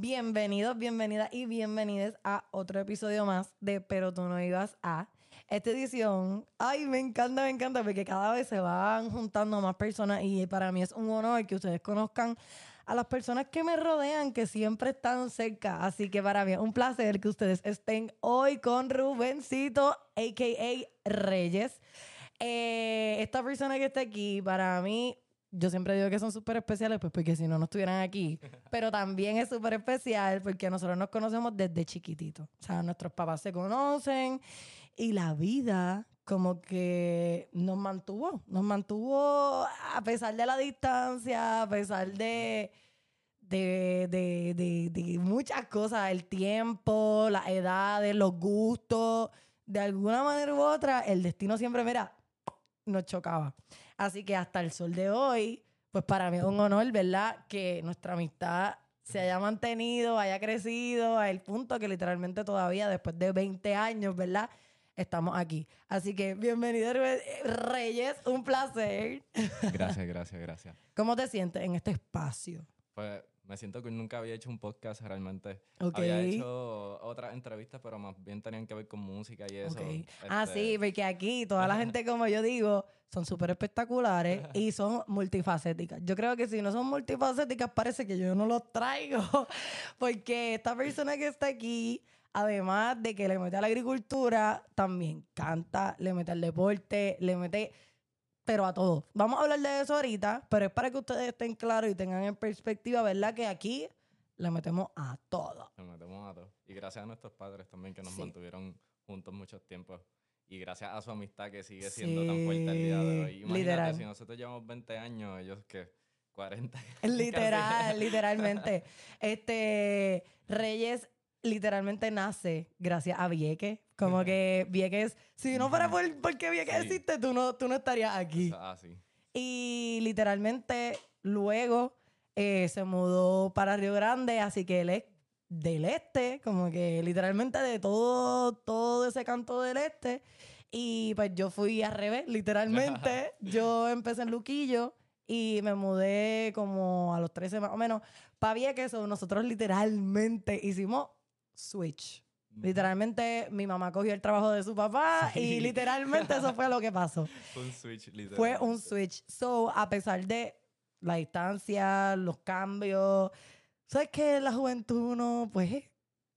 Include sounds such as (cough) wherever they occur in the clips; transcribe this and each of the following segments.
Bienvenidos, bienvenidas y bienvenidas a otro episodio más de Pero tú no ibas a. Esta edición, ay, me encanta, me encanta, porque cada vez se van juntando más personas y para mí es un honor que ustedes conozcan a las personas que me rodean, que siempre están cerca. Así que para mí es un placer que ustedes estén hoy con Rubencito, a.k.a. Reyes. Eh, esta persona que está aquí, para mí, yo siempre digo que son súper especiales, pues porque si no, no estuvieran aquí. (laughs) Pero también es súper especial porque nosotros nos conocemos desde chiquititos. O sea, nuestros papás se conocen y la vida como que nos mantuvo, nos mantuvo a pesar de la distancia, a pesar de, de, de, de, de muchas cosas, el tiempo, las edades, los gustos, de alguna manera u otra, el destino siempre, mira, nos chocaba. Así que hasta el sol de hoy, pues para mí es un honor, ¿verdad? Que nuestra amistad se haya mantenido, haya crecido a el punto que literalmente todavía después de 20 años, ¿verdad? Estamos aquí. Así que bienvenido Reyes, un placer. Gracias, gracias, gracias. ¿Cómo te sientes en este espacio? Pues me siento que nunca había hecho un podcast realmente. Había hecho otras entrevistas, pero más bien tenían que ver con música y eso. Ah, Este, sí, porque aquí toda la gente, como yo digo, son súper espectaculares (laughs) y son multifacéticas. Yo creo que si no son multifacéticas, parece que yo no los traigo. (laughs) Porque esta persona que está aquí, además de que le mete a la agricultura, también canta, le mete al deporte, le mete pero a todo. Vamos a hablar de eso ahorita, pero es para que ustedes estén claros y tengan en perspectiva, ¿verdad? Que aquí le metemos a todo. Nos metemos a todo. Y gracias a nuestros padres también que nos Sí. mantuvieron juntos muchos tiempos. Y gracias a su amistad que sigue siendo tan fuerte al día de hoy. Imagínate, literal. si nosotros llevamos 20 años, ellos que 40. (laughs) Literal, literalmente. (laughs) Este Reyes literalmente nace gracias a Vieques. Como que Vieques, si no fuera por porque Vieques Sí. existe, tú no, tú no estarías aquí. Ah, sí. Y literalmente luego eh, se mudó para Río Grande, así que él es del este, como que literalmente de todo, todo ese canto del este. Y pues yo fui al revés, literalmente. (laughs) yo empecé en Luquillo y me mudé como a los 13 más o menos para Vieques. Nosotros literalmente hicimos switch. Literalmente mi mamá cogió el trabajo de su papá (laughs) y Sí. literalmente eso fue lo que pasó. Fue (laughs) un switch, literal. Fue un switch. So, a pesar de la distancia, los cambios, ¿sabes que la juventud uno, pues,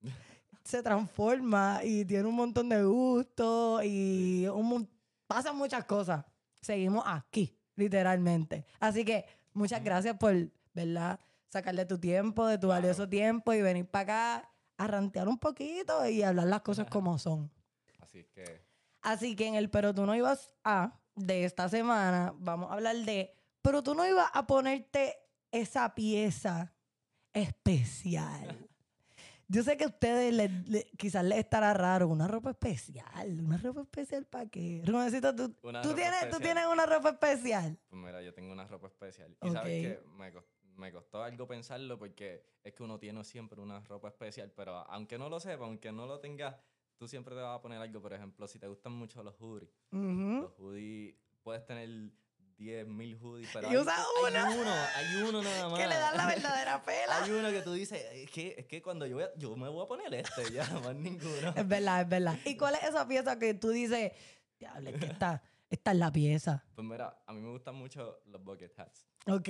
(laughs) se transforma y tiene un montón de gustos y un pasan muchas cosas. Seguimos aquí, literalmente. Así que muchas gracias por, ¿verdad? Sacarle tu tiempo, de tu Claro. valioso tiempo y venir para acá a rantear un poquito y hablar las cosas como son. Así que. Así que en el Pero tú no ibas a de esta semana, vamos a hablar de, pero tú no ibas a ponerte esa pieza especial. Yo sé que a ustedes le- le- quizás les estará raro, una ropa especial, una ropa especial para qué. Rubencito, ¿tú, tú tienes, tú tienes una ropa especial. Pues mira, yo tengo una ropa especial. Y sabes que me, cos- me costó algo pensarlo porque es que uno tiene siempre una ropa especial, pero aunque no lo sepa, aunque no lo tengas, tú siempre te vas a poner algo. Por ejemplo, si te gustan mucho los hoodies, Ujú. los hoodies, puedes tener 10.000 hoodies, pero Y hay, usa hay uno. uno, hay uno nada (laughs) más. Que le dan la verdadera (laughs) pela. Hay uno que tú dices, es que, es que cuando yo, voy a- yo me voy a poner este, ya, (laughs) más ninguno. Es verdad, es verdad. ¿Y cuál es esa pieza que tú dices, diablo, es que esta, esta es la pieza? Pues mira, a mí me gustan mucho los bucket hats. Ok,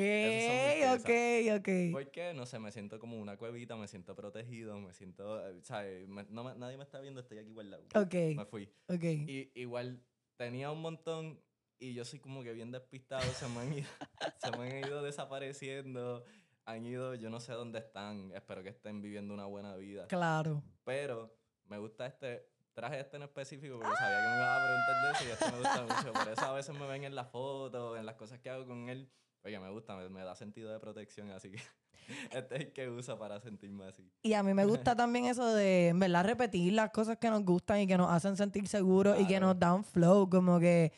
ok, ok. Porque, no sé, me siento como una cuevita, me siento protegido, me siento, eh, ¿sabes? Me- no me- nadie me está viendo, estoy aquí guardado. Ok, Me fui. ok. Y igual tenía un montón y yo soy como que bien despistado, se me han ido, (laughs) se me han ido desapareciendo, han ido, yo no sé dónde están, espero que estén viviendo una buena vida. Claro. Pero me gusta este, traje este en específico porque sabía que me iba a preguntar de eso y este me gusta mucho. Por eso a veces me ven en las fotos, en las cosas que hago con él. Oye, me gusta, me, me da sentido de protección, así que (laughs) este es el que uso para sentirme así. Y a mí me gusta (laughs) también eso de, en verdad, repetir las cosas que nos gustan y que nos hacen sentir seguros y que nos dan flow. Como que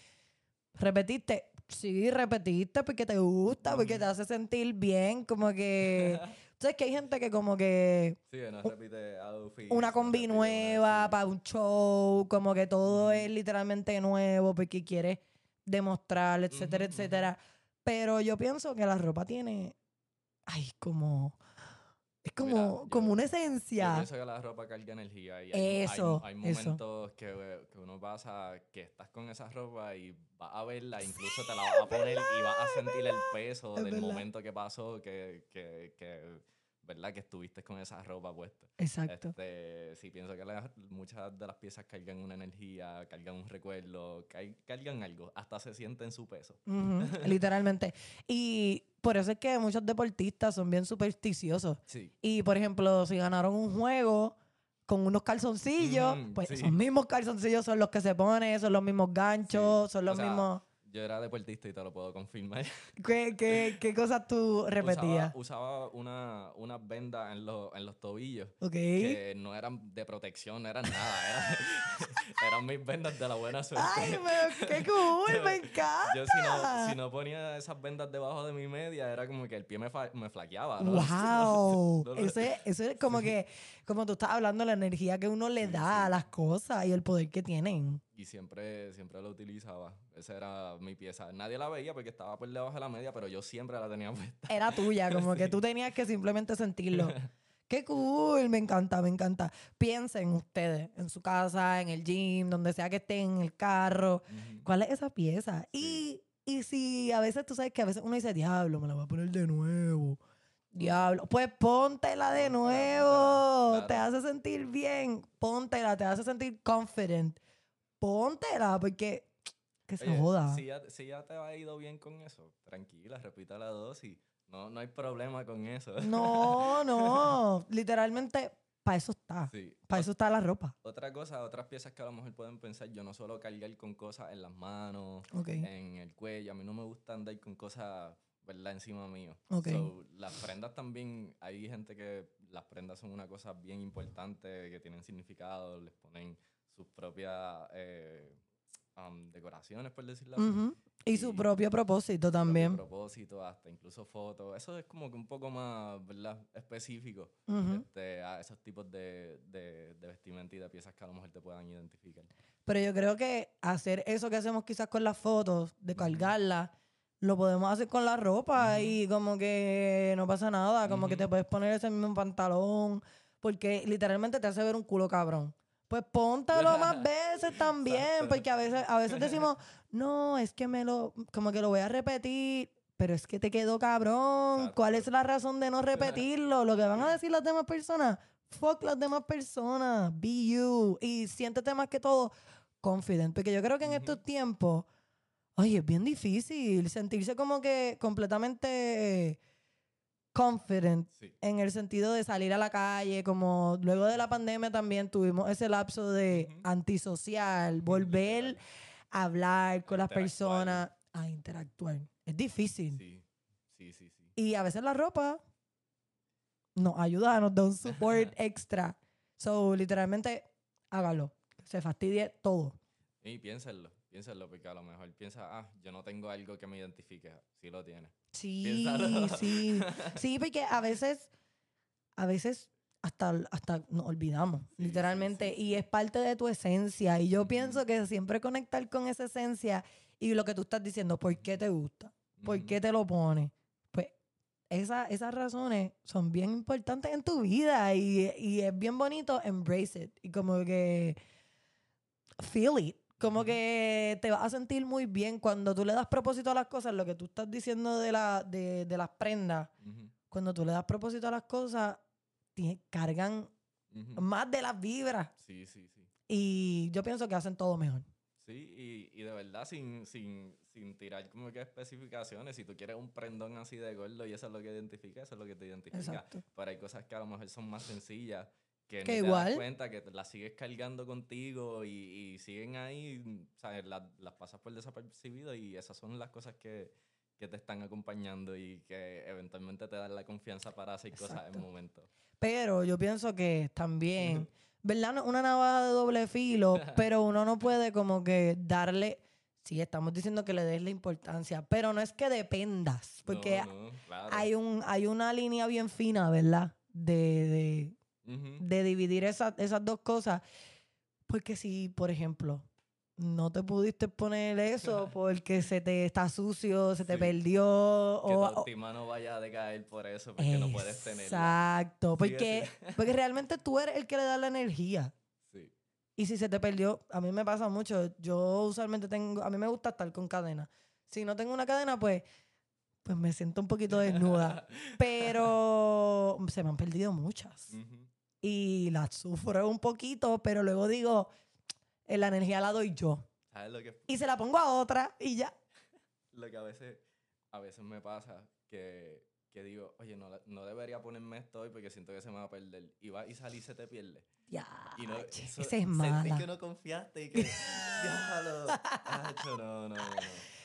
repetiste, sí, repetiste porque te gusta, porque te hace sentir bien. Como que, (laughs) ¿sabes que hay gente que como que Sí, que no repite outfits. una combi nueva para un show, como que todo es literalmente nuevo porque quiere demostrar, etcétera, etcétera. Pero yo pienso que la ropa tiene, ay, como Es como, Mira, yo- como una Yo esencia. pienso que la ropa carga energía y hay, hay- Eso, hay, momentos que, que uno pasa que estás con esa ropa y vas a verla, incluso te la vas a (laughs) poner y vas a sentir el peso Es del verdad. momento que pasó, que, que, que, ¿verdad? Que estuviste con esa ropa puesta. Exacto. Este, sí, pienso que muchas de las piezas cargan una energía, cargan un recuerdo, car- cargan algo, hasta se sienten su peso. (laughs) Literalmente. Y por eso es que muchos deportistas son bien supersticiosos. Sí. Y por ejemplo, si ganaron un juego con unos calzoncillos, pues sí. esos mismos calzoncillos son los que se ponen, son los mismos ganchos, son O los sea, mismos. Yo era deportista y te lo puedo confirmar. (laughs) ¿Qué, qué, qué cosas tú repetías? Usaba, usaba una, unas vendas en, los- en los tobillos ok. que no eran de protección, no eran nada. Eran, (laughs) eran mis vendas de la buena suerte. Ay, pero qué (laughs) cool, me encanta. Yo si no, si no ponía esas vendas debajo de mi media, era como que el pie me, me flaqueaba. ¿no? Wow. Eso es, eso es como que, como tú estás hablando, la energía que uno le da a las cosas y el poder que tienen. Y siempre, siempre lo utilizaba. Esa era mi pieza. Nadie la veía porque estaba por debajo de la media, pero yo siempre la tenía puesta. Era tuya, (laughs) como que tú tenías que simplemente sentirlo. (laughs) Qué cool, me encanta, me encanta. Piensen ustedes en su casa, en el gym, donde sea que estén, en el carro. ¿Cuál es esa pieza? Y, y si a veces tú sabes que a veces uno dice, diablo, me la voy a poner de nuevo. Diablo, pues póntela de nuevo. Te hace sentir bien. Póntela, te hace sentir confident. Póntela, porque (tsk) que se Oye, joda. Si ya, si ya te ha ido bien con eso, tranquila, repita la dosis. No, no hay problema con eso. No, (laughs) no. Literalmente, para eso está. Sí. Para eso está la ropa. Otra cosa, otras piezas que a lo mejor pueden pensar, yo no suelo cargar con cosas en las manos, Ok. en el cuello. A mí no me gusta andar con cosas, ¿verdad? Encima mío. Ok. So, las prendas también, hay gente que las prendas son una cosa bien importante, que tienen significado, les ponen sus propias eh, um, decoraciones, por decirlo así. Y su propio propósito también. propósito, hasta incluso fotos. Eso es como que un poco más, ¿verdad? Específico este, a esos tipos de, de, de vestimenta y de piezas que a lo mejor te puedan identificar. Pero yo creo que hacer eso que hacemos quizás con las fotos, de cargarlas, lo podemos hacer con la ropa y como que no pasa nada, como que te puedes poner ese mismo pantalón, porque literalmente te hace ver un culo cabrón. Pues póntalo más (laughs) veces también, porque a veces, a veces decimos, no, es que me lo, como que lo voy a repetir, pero es que te quedó cabrón. ¿Cuál es la razón de no repetirlo? Lo que van a decir las demás personas, fuck las demás personas, be you. Y siéntete más que todo confident, porque yo creo que en estos tiempos, oye, es bien difícil sentirse como que completamente confident Sí. en el sentido de salir a la calle, como luego de la pandemia también tuvimos ese lapso de antisocial, volver a hablar con las personas, a interactuar. Es difícil. Sí, sí, sí, sí. Y a veces la ropa nos ayuda, nos da un (laughs) support extra. So, literalmente, hágalo. Se fastidie todo. Y piénsenlo, piénsenlo, porque a lo mejor piensa, ah, yo no tengo algo que me identifique. Sí lo tienes. Sí, Piénsalo. sí. (laughs) Sí, porque a veces, a veces hasta, hasta nos olvidamos, Sí, literalmente. sí. Y es parte de tu esencia. Y yo pienso que siempre conectar con esa esencia y lo que tú estás diciendo, ¿por qué te gusta? ¿Por qué te lo pones? Pues esa- esas razones son bien importantes en tu vida y, y es bien bonito embrace it y como que feel it. Como que te vas a sentir muy bien cuando tú le das propósito a las cosas, lo que tú estás diciendo de, la, de, de las prendas, cuando tú le das propósito a las cosas, cargan más de las vibras Sí, sí, sí. y yo pienso que hacen todo mejor. Sí, y, y de verdad sin, sin, sin tirar como que especificaciones, si tú quieres un prendón así de gordo y eso es lo que identifica, eso es lo que te identifica. Exacto. Pero hay cosas que a lo mejor son más sencillas, que, Que no te igual. das cuenta, que las sigues cargando contigo y, y siguen ahí, ¿sabes? Las, las pasas por desapercibido y esas son las cosas que, que te están acompañando y que eventualmente te dan la confianza para hacer cosas Exacto. en momentos. Pero yo pienso que también, (laughs) ¿verdad? Una navaja de doble filo, (laughs) pero uno no puede como que darle, sí, estamos diciendo que le des la importancia, pero no es que dependas, porque No, no, claro. hay, un, hay una línea bien fina, ¿verdad? De, de, De dividir esas esas dos cosas. Porque si, por ejemplo, no te pudiste poner eso porque se te está sucio, se te Sí. perdió. Que tu O, o- autoestima no vaya a decaer por eso, porque no puedes tenerla. Exacto, porque, sí. (laughs) porque realmente tú eres el que le da la energía. Sí. Y si se te perdió, a mí me pasa mucho. Yo usualmente tengo, a mí me gusta estar con cadena. Si no tengo una cadena, pues, pues me siento un poquito desnuda. (laughs) Pero se me han perdido muchas. Ujú. Y las sufro un poquito, pero luego digo, "Eh, la energía la doy yo. ¿Sabes lo que, Y se la pongo a otra y ya. (laughs) lo que a veces, a veces me pasa? Que, que digo, oye, no, la- no debería ponerme esto hoy porque siento que se me va a perder. Y va y salí y se te pierde. Ya. Y no, che, eso- esa es Sentí mala. que no confiaste y que, (laughs) diablo, acho, no, no, no, no.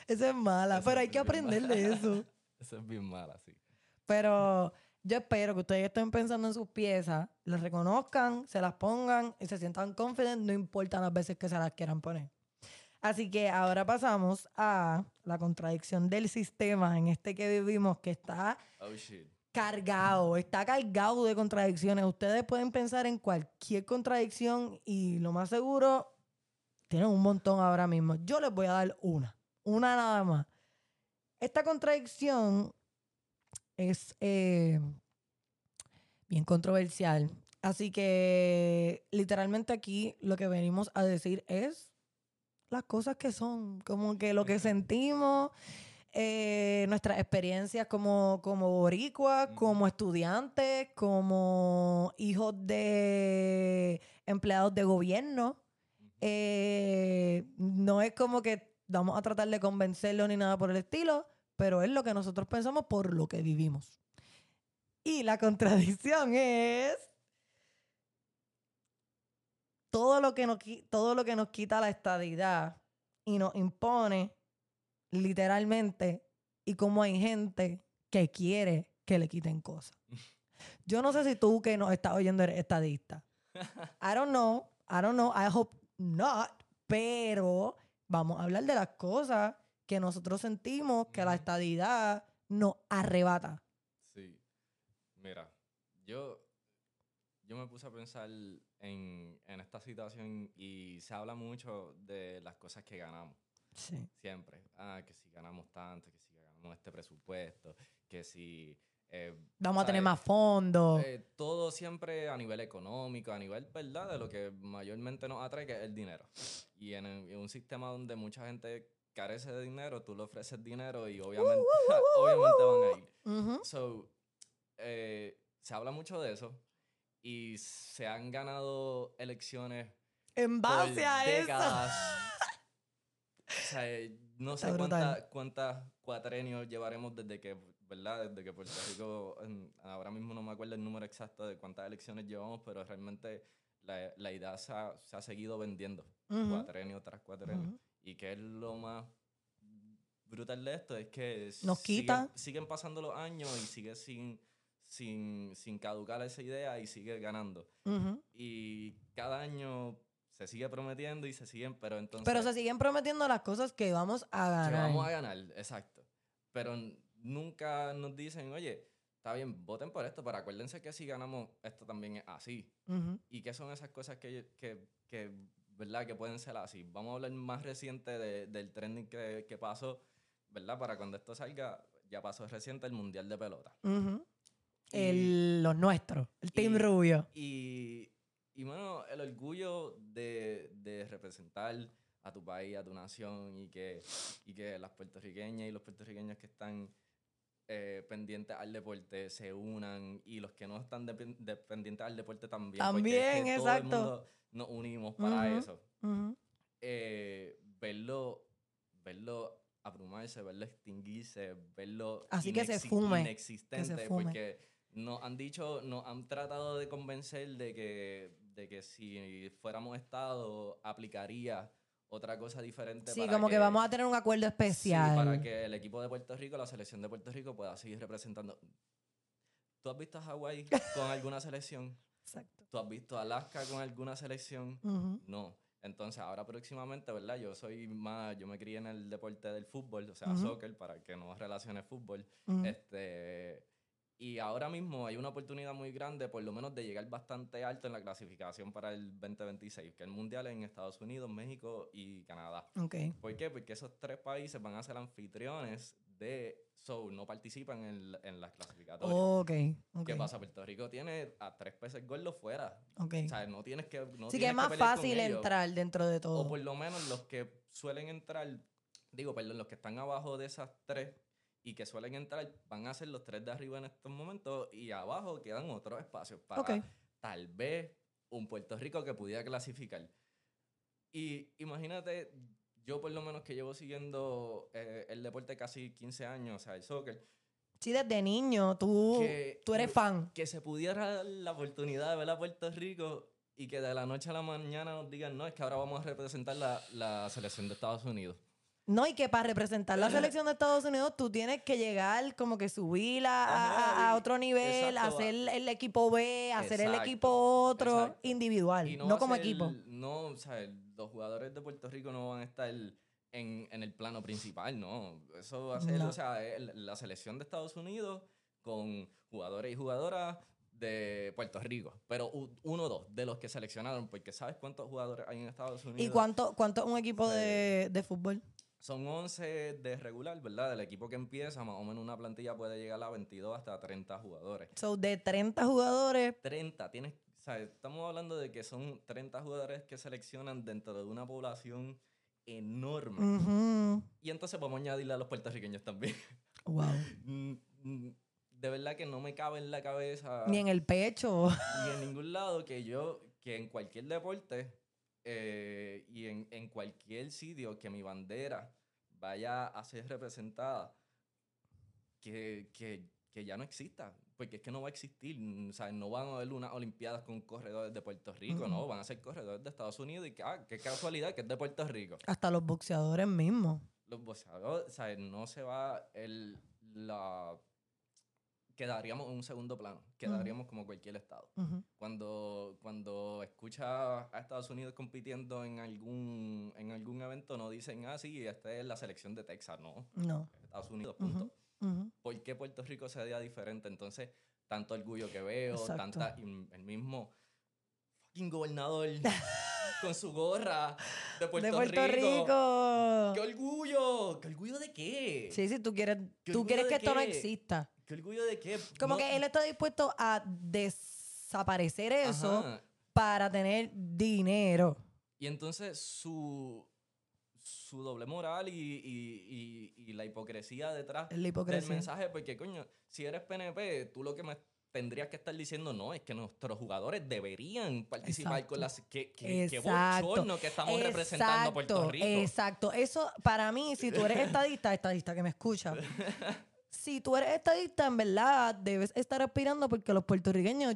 Esa es mala, pero hay es que bien aprender mala. de eso. (laughs) Eso es bien mala, sí. Pero yo espero que ustedes estén pensando en sus piezas, las reconozcan, se las pongan y se sientan confident, no importa las veces que se las quieran poner. Así que ahora pasamos a la contradicción del sistema en este que vivimos, que está Oh, cargado, está cargado de contradicciones. Ustedes pueden pensar en cualquier contradicción y lo más seguro, tienen un montón ahora mismo. Yo les voy a dar una, una nada más. Esta contradicción es eh, bien controversial. Así que literalmente aquí lo que venimos a decir es las cosas que son, como que lo que sentimos, eh, nuestras experiencias como, como boricuas, como estudiantes, como hijos de empleados de gobierno. Eh, no es como que vamos a tratar de convencerlo ni nada por el estilo, pero es lo que nosotros pensamos por lo que vivimos. Y la (laughs) contradicción es todo lo que nos, todo lo que nos quita la estadidad y nos impone literalmente y como hay gente que quiere que le quiten cosas. (laughs) Yo no sé si tú que nos estás oyendo eres estadista. (laughs) I don't know. I don't know. I hope not. Pero vamos a hablar de las cosas que nosotros sentimos que la estadidad nos arrebata. Sí. Mira, yo, yo me puse a pensar en, en esta situación y se habla mucho de las cosas que ganamos. Sí. Siempre. Ah, que si ganamos tanto, que si ganamos este presupuesto, que si... eh, Vamos a tener más fondos. Eh, todo siempre a nivel económico, a nivel, ¿verdad? De lo que mayormente nos atrae, que es el dinero. Y en un sistema donde mucha gente carece de dinero, tú le ofreces dinero y obviamente, (laughs) obviamente van a ir. Ujú. So, eh, se habla mucho de eso y se han ganado elecciones En por base a eso. décadas. (laughs) O sea, eh, no sé cuántas cuántas cuatrenios llevaremos desde que, ¿verdad? Desde que Puerto Rico, ahora mismo no me acuerdo el número exacto de cuántas elecciones llevamos, pero realmente la, la idea se ha, se ha seguido vendiendo, Ujú. cuatrenio tras cuatrenio. Ujú. Y que es lo más brutal de esto, es que Nos siguen- quita. Siguen, pasando los años y sigue sin, sin, sin caducar esa idea y sigue ganando. Ujú. Y cada año se sigue prometiendo y se siguen, pero entonces... Pero se siguen prometiendo las cosas que vamos a que ganar. vamos a ganar, exacto. Pero nunca nos dicen, oye, está bien, voten por esto, pero acuérdense que si ganamos, esto también es así. Ujú. ¿Y qué son esas cosas que, que, que, ¿verdad? Que pueden ser así. Vamos a hablar más reciente de- del trending que, que pasó, ¿verdad? Para cuando esto salga, ya pasó reciente el Mundial de Pelota. Ujú. Y- El, los nuestros, el Team y- Rubio. Y, y bueno, el orgullo de, de representar a tu país, a tu nación y que, y que las puertorriqueñas y los puertorriqueños que están eh, pendientes al deporte se unan y los que no están depen- dependientes al deporte también. es También, que exacto. Nos unimos para eso. Eh, verlo, verlo abrumarse, verlo extinguirse, verlo Así que se fume, inexistente, fume. porque nos han dicho, nos han tratado de convencer de que, de que si fuéramos Estado aplicaría otra cosa diferente. Sí, para como que, vamos a tener un acuerdo sí, especial. para que el equipo de Puerto Rico, la selección de Puerto Rico pueda seguir representando. ¿Tú has visto a Hawái con alguna selección? Exacto. ¿Tú has visto Alaska con alguna selección? No. Entonces, ahora próximamente, ¿verdad? Yo soy más, yo me crié en el deporte del fútbol, o sea, Ujú. soccer, para que no relacione fútbol. Este, Y ahora mismo hay una oportunidad muy grande, por lo menos, de llegar bastante alto en la clasificación para el 2026, que el mundial es en Estados Unidos, México y Canadá. Ok. ¿Por qué? Porque esos tres países van a ser anfitriones de So, no participan en, en las clasificatorias. Ok. ok. ¿Qué pasa? Puerto Rico tiene a tres peces gordos fuera. Ok. O sea, no tienes que. No sí que es más fácil ellos. entrar dentro de O todo. por lo menos los que suelen entrar, digo, perdón, los que están abajo de esas tres y que suelen entrar van a ser los tres de arriba en estos momentos y abajo quedan otros espacios para tal vez un Puerto Rico que pudiera clasificar. Y imagínate, yo por lo menos que llevo siguiendo eh, el deporte casi 15 años, o sea, el soccer, Sí, desde niño tú, que, tú eres fan. que se pudiera dar la oportunidad de ver a Puerto Rico y que de la noche a la mañana nos digan, no, es que ahora vamos a representar la, la selección de Estados Unidos. No, y que para representar la selección de Estados Unidos tú tienes que llegar como que subir a, a- Ajá, a y- otro nivel, exacto, hacer el equipo B, hacer el equipo otro, exacto. individual, Y no, como ser- equipo. No, o sea, los jugadores de Puerto Rico no van a estar en, en el plano principal, no. Eso va a ser, No. o sea, la selección de Estados Unidos con jugadores y jugadoras de Puerto Rico. Pero uno o dos de los que seleccionaron, porque ¿sabes cuántos jugadores hay en Estados Unidos? ¿Y cuánto, cuánto es un equipo de, de fútbol? Son 11 de regular, ¿verdad? Del equipo que empieza, más o menos una plantilla puede llegar a 22 hasta 30 jugadores. So, de 30 jugadores, 30, tienes, o sea, estamos hablando de que son 30 jugadores que seleccionan dentro de una población enorme. Y entonces vamos a añadirle a los puertorriqueños también. (laughs) wow. Mm, mm, de verdad que no me cabe en la cabeza Ni en el pecho. ni en ningún lado que yo, que en cualquier deporte eh, y en, en cualquier sitio que mi bandera vaya a ser representada, que, que, que ya no exista. Porque es que no va a existir. O sea, no van a haber unas Olimpiadas con corredores de Puerto Rico, no. Mm-mm. Van a ser corredores de Estados Unidos y que, ah, qué casualidad que es de Puerto Rico. Hasta los boxeadores mismos. Los boxeadores, o sea, no se va el, la... Quedaríamos en un segundo plano. Quedaríamos como cualquier estado Ujú. cuando, cuando escucha a Estados Unidos compitiendo en algún, en algún evento, no dicen, ah, sí, esta es la selección de Texas, no, No. Estados Unidos, punto. ¿Por qué Puerto Rico sería diferente? Entonces, tanto orgullo que veo, Exacto. tanta, y el mismo fucking gobernador (laughs) con su gorra de Puerto, de Puerto Rico. Rico. ¡Qué orgullo! ¿Qué orgullo de qué? Sí, sí, tú quieres, ¿Qué tú quieres que esto no exista. ¿Qué orgullo de qué? Como No- que él está dispuesto a desaparecer eso Ajá. para tener dinero. Y entonces su, su doble moral y, y- y- y la hipocresía detrás del mensaje, porque coño, si eres PNP, tú lo que me tendrías que estar diciendo no es que nuestros jugadores deberían participar Exacto. con las que, que, que bochorno que estamos representando a Puerto Rico. Exacto. Eso, para mí, si tú eres (laughs) estadista, estadista que me escucha, si tú eres estadista, en verdad, debes estar aspirando porque los puertorriqueños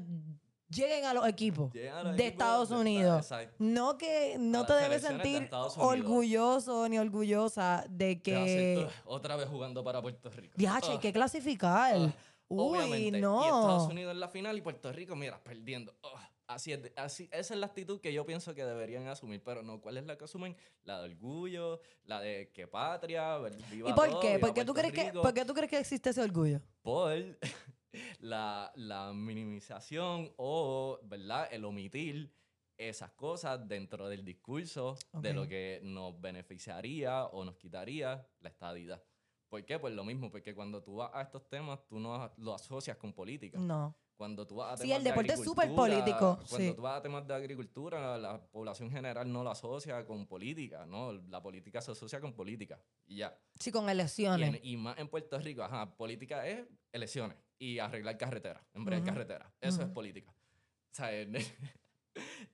lleguen a los equipos Llegan a los de equipos Estados de- Unidos. No que no te debes de sentir orgulloso ni orgullosa de que... "Ugh, otra vez jugando para Puerto Rico. Diache, hay Ugh, que clasificar. ugh". Uy, Obviamente. no. Y Estados Unidos en la final y Puerto Rico, mira, perdiendo. Ugh. Así es, de- así, esa es la actitud que yo pienso que deberían asumir, pero no, ¿cuál es la que asumen? La de orgullo, la de que patria, viva ¿Y por todo, qué? viva ¿Por qué, tú crees que. ¿Por qué tú crees que existe ese orgullo? Por (laughs) la, la minimización o, ¿verdad? El omitir esas cosas dentro del discurso de Ok. lo que nos beneficiaría o nos quitaría la estadidad. ¿Por qué? Pues lo mismo, porque cuando tú vas a estos temas, tú no lo asocias con política. No. Cuando tú vas a Sí, temas el de deporte es súper político, Cuando sí. tú vas a temas de agricultura, la población general no lo asocia con política, ¿no? La política se asocia con política y ya. Sí, con Y, elecciones. en- y más en Puerto Rico, ajá, política es elecciones y arreglar carreteras, embrear Ujú. carreteras. Eso es Ujú. política. O sea, (laughs)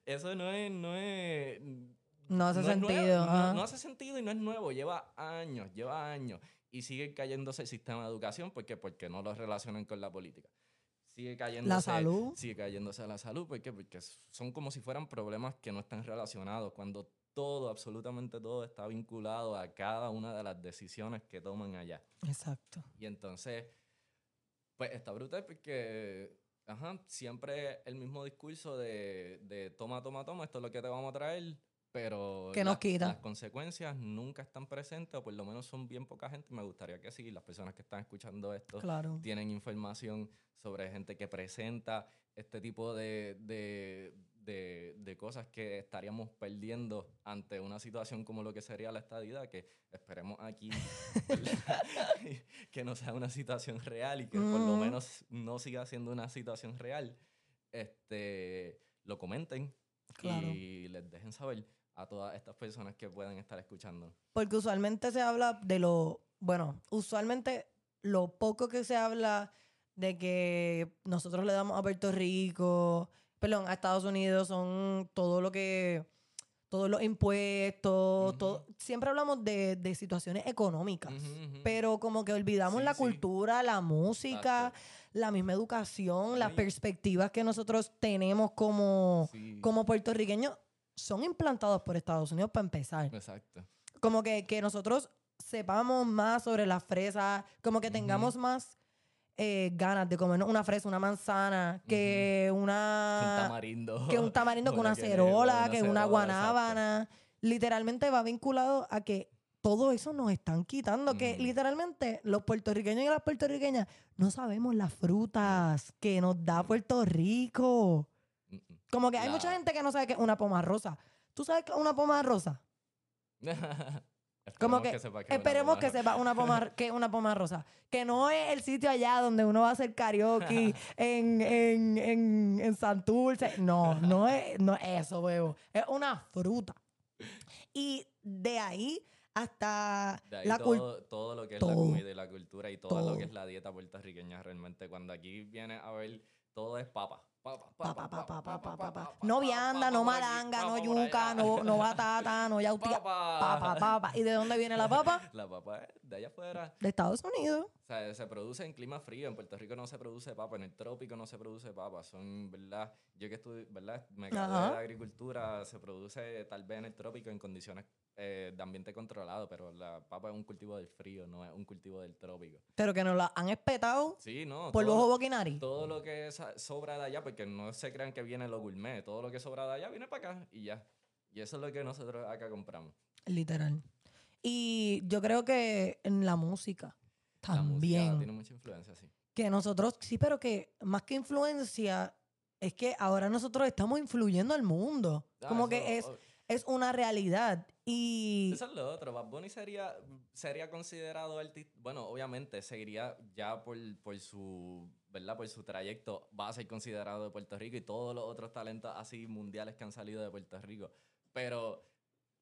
eso no es, no es, No hace no es sentido. no- no hace sentido y no es nuevo. Lleva años, lleva años. Y sigue cayéndose el sistema de educación porque, porque no lo relacionan con la política. Sigue cayéndose, La salud. Sigue cayéndose la salud. ¿Por qué? Porque son como si fueran problemas que no están relacionados. Cuando todo, absolutamente todo, está vinculado a cada una de las decisiones que toman allá. Exacto. Y entonces, pues está brutal porque, ajá, siempre el mismo discurso de, de toma, toma, toma, esto es lo que te vamos a traer, pero ¿Qué nos las- quita? las consecuencias nunca están presentes, o por lo menos son bien poca gente. Me gustaría que sí, las personas que están escuchando esto Claro. tienen información sobre gente que presenta este tipo de, de, de- de cosas que estaríamos perdiendo ante una situación como lo que sería la estadidad, que esperemos aquí (laughs) (laughs) que no sea una situación real y que por lo menos no siga siendo una situación real, este, lo comenten Claro. y les dejen saber a todas estas personas que puedan estar escuchando. Porque usualmente se habla de lo, bueno, usualmente lo poco que se habla de que nosotros le damos a Puerto Rico, perdón, a Estados Unidos son todo lo que, todos los impuestos, todo, siempre hablamos de, de situaciones económicas, pero como que olvidamos Sí, la sí. cultura, la música, Exacto. la misma educación, las perspectivas que nosotros tenemos como, como puertorriqueños son implantados por Estados Unidos para empezar Exacto. como que, que nosotros sepamos más sobre las fresas, como que tengamos más eh, ganas de comernos una fresa, una manzana, que Un una tamarindo. que un tamarindo, (laughs) que una cerola, que una exacto. guanábana. Literalmente va vinculado a que todo eso nos están quitando, que literalmente los puertorriqueños y las puertorriqueñas no sabemos las frutas que nos da Puerto Rico. Como que hay mucha La- gente que no sabe qué es una poma rosa. ¿Tú sabes qué es una poma rosa? (laughs) Como que, sepa que es una esperemos que sepa una poma, (laughs) que es una poma rosa. Que no es el sitio allá donde uno va a hacer karaoke (laughs) en, en, en, en Santurce. No, no es, no es eso, huevo. Es una fruta. Y de ahí hasta De ahí la cultura. todo, todo lo que es la todo. comida y la cultura y todo, lo Todo. que es la dieta puertorriqueña realmente. Cuando aquí viene a ver, todo es papa. No vianda, no malanga, no yuca, no, no batata, no yautía. Papa. Papa. ¿Y de dónde viene la papa? La papa es de allá afuera. De Estados Unidos. O sea, se produce en clima frío. En Puerto Rico no se produce papa. En el trópico no se produce papa. Son, ¿verdad? Yo que estudio, ¿verdad? Me gradué de agricultura. Se produce tal vez en el trópico en condiciones eh, de ambiente controlado. Pero la papa es un cultivo del frío, no es un cultivo del trópico. Pero que nos la han espetado Sí, no. por los boquinari. todo lo que sobra de allá, porque no se crean que viene lo gourmet, todo lo que sobra de allá viene para acá y ya. Y eso es lo que nosotros acá compramos. Literal. Y yo creo que en la música La música también. tiene mucha influencia, sí. Que nosotros, sí, pero que más que influencia, es que ahora nosotros estamos influyendo al mundo. Ah, Como eso- que es, oh, es una realidad. Y Eso es lo otro. Bad Bunny sería, sería considerado artista. Bueno, obviamente seguiría ya por, por su. ¿Verdad? Por su trayecto, va a ser considerado de Puerto Rico y todos los otros talentos así mundiales que han salido de Puerto Rico. Pero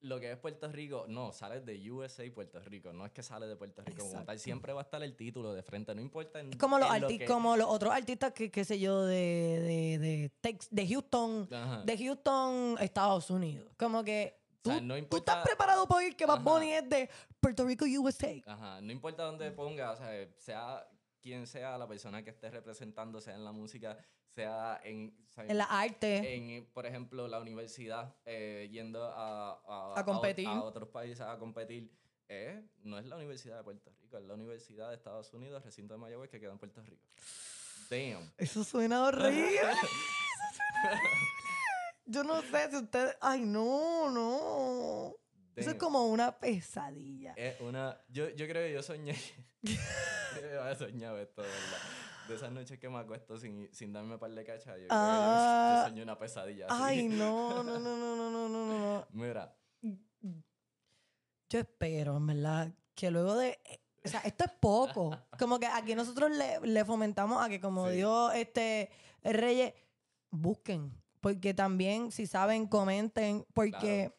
lo que es Puerto Rico, no, sale de USA y Puerto Rico. No es que sale de Puerto Rico como tal. Siempre va a estar el título de frente, no importa. En, como los, en lo arti- que- como los otros artistas que, qué sé yo, de, de, de, Tex- de Houston, Ajá. de Houston, Estados Unidos. Como que O tú, sea, no tú importa- estás preparado para oír que Bad. Bunny es de Puerto Rico, USA. Ajá, no importa dónde ponga, o sea, sea quien sea la persona que esté representando, sea en la música, sea en, sea, En la arte. en, por ejemplo, la universidad, eh, yendo a, a, A competir. a otros países a competir. eh, no es la Universidad de Puerto Rico, es la Universidad de Estados Unidos, recinto de Mayagüez, que queda en Puerto Rico. Damn. Eso suena horrible. (laughs) Yo no sé si ustedes. Ay, no, no. Eso es Damn. como una pesadilla. Es una. Yo, yo creo que yo soñé. (laughs) yo (laughs) había soñado esto, de ¿verdad? De esas noches que me acuesto sin, sin darme par de cachas. Yo, Ah. yo soñé una pesadilla. así. Ay, no, no, (laughs) no, no, no, no, no, no. Mira, Yo espero, en verdad, que luego de. O sea, esto es poco. Como que aquí nosotros le, le fomentamos a que, como Sí. dijo este Reyes, busquen. Porque también, si saben, comenten. Porque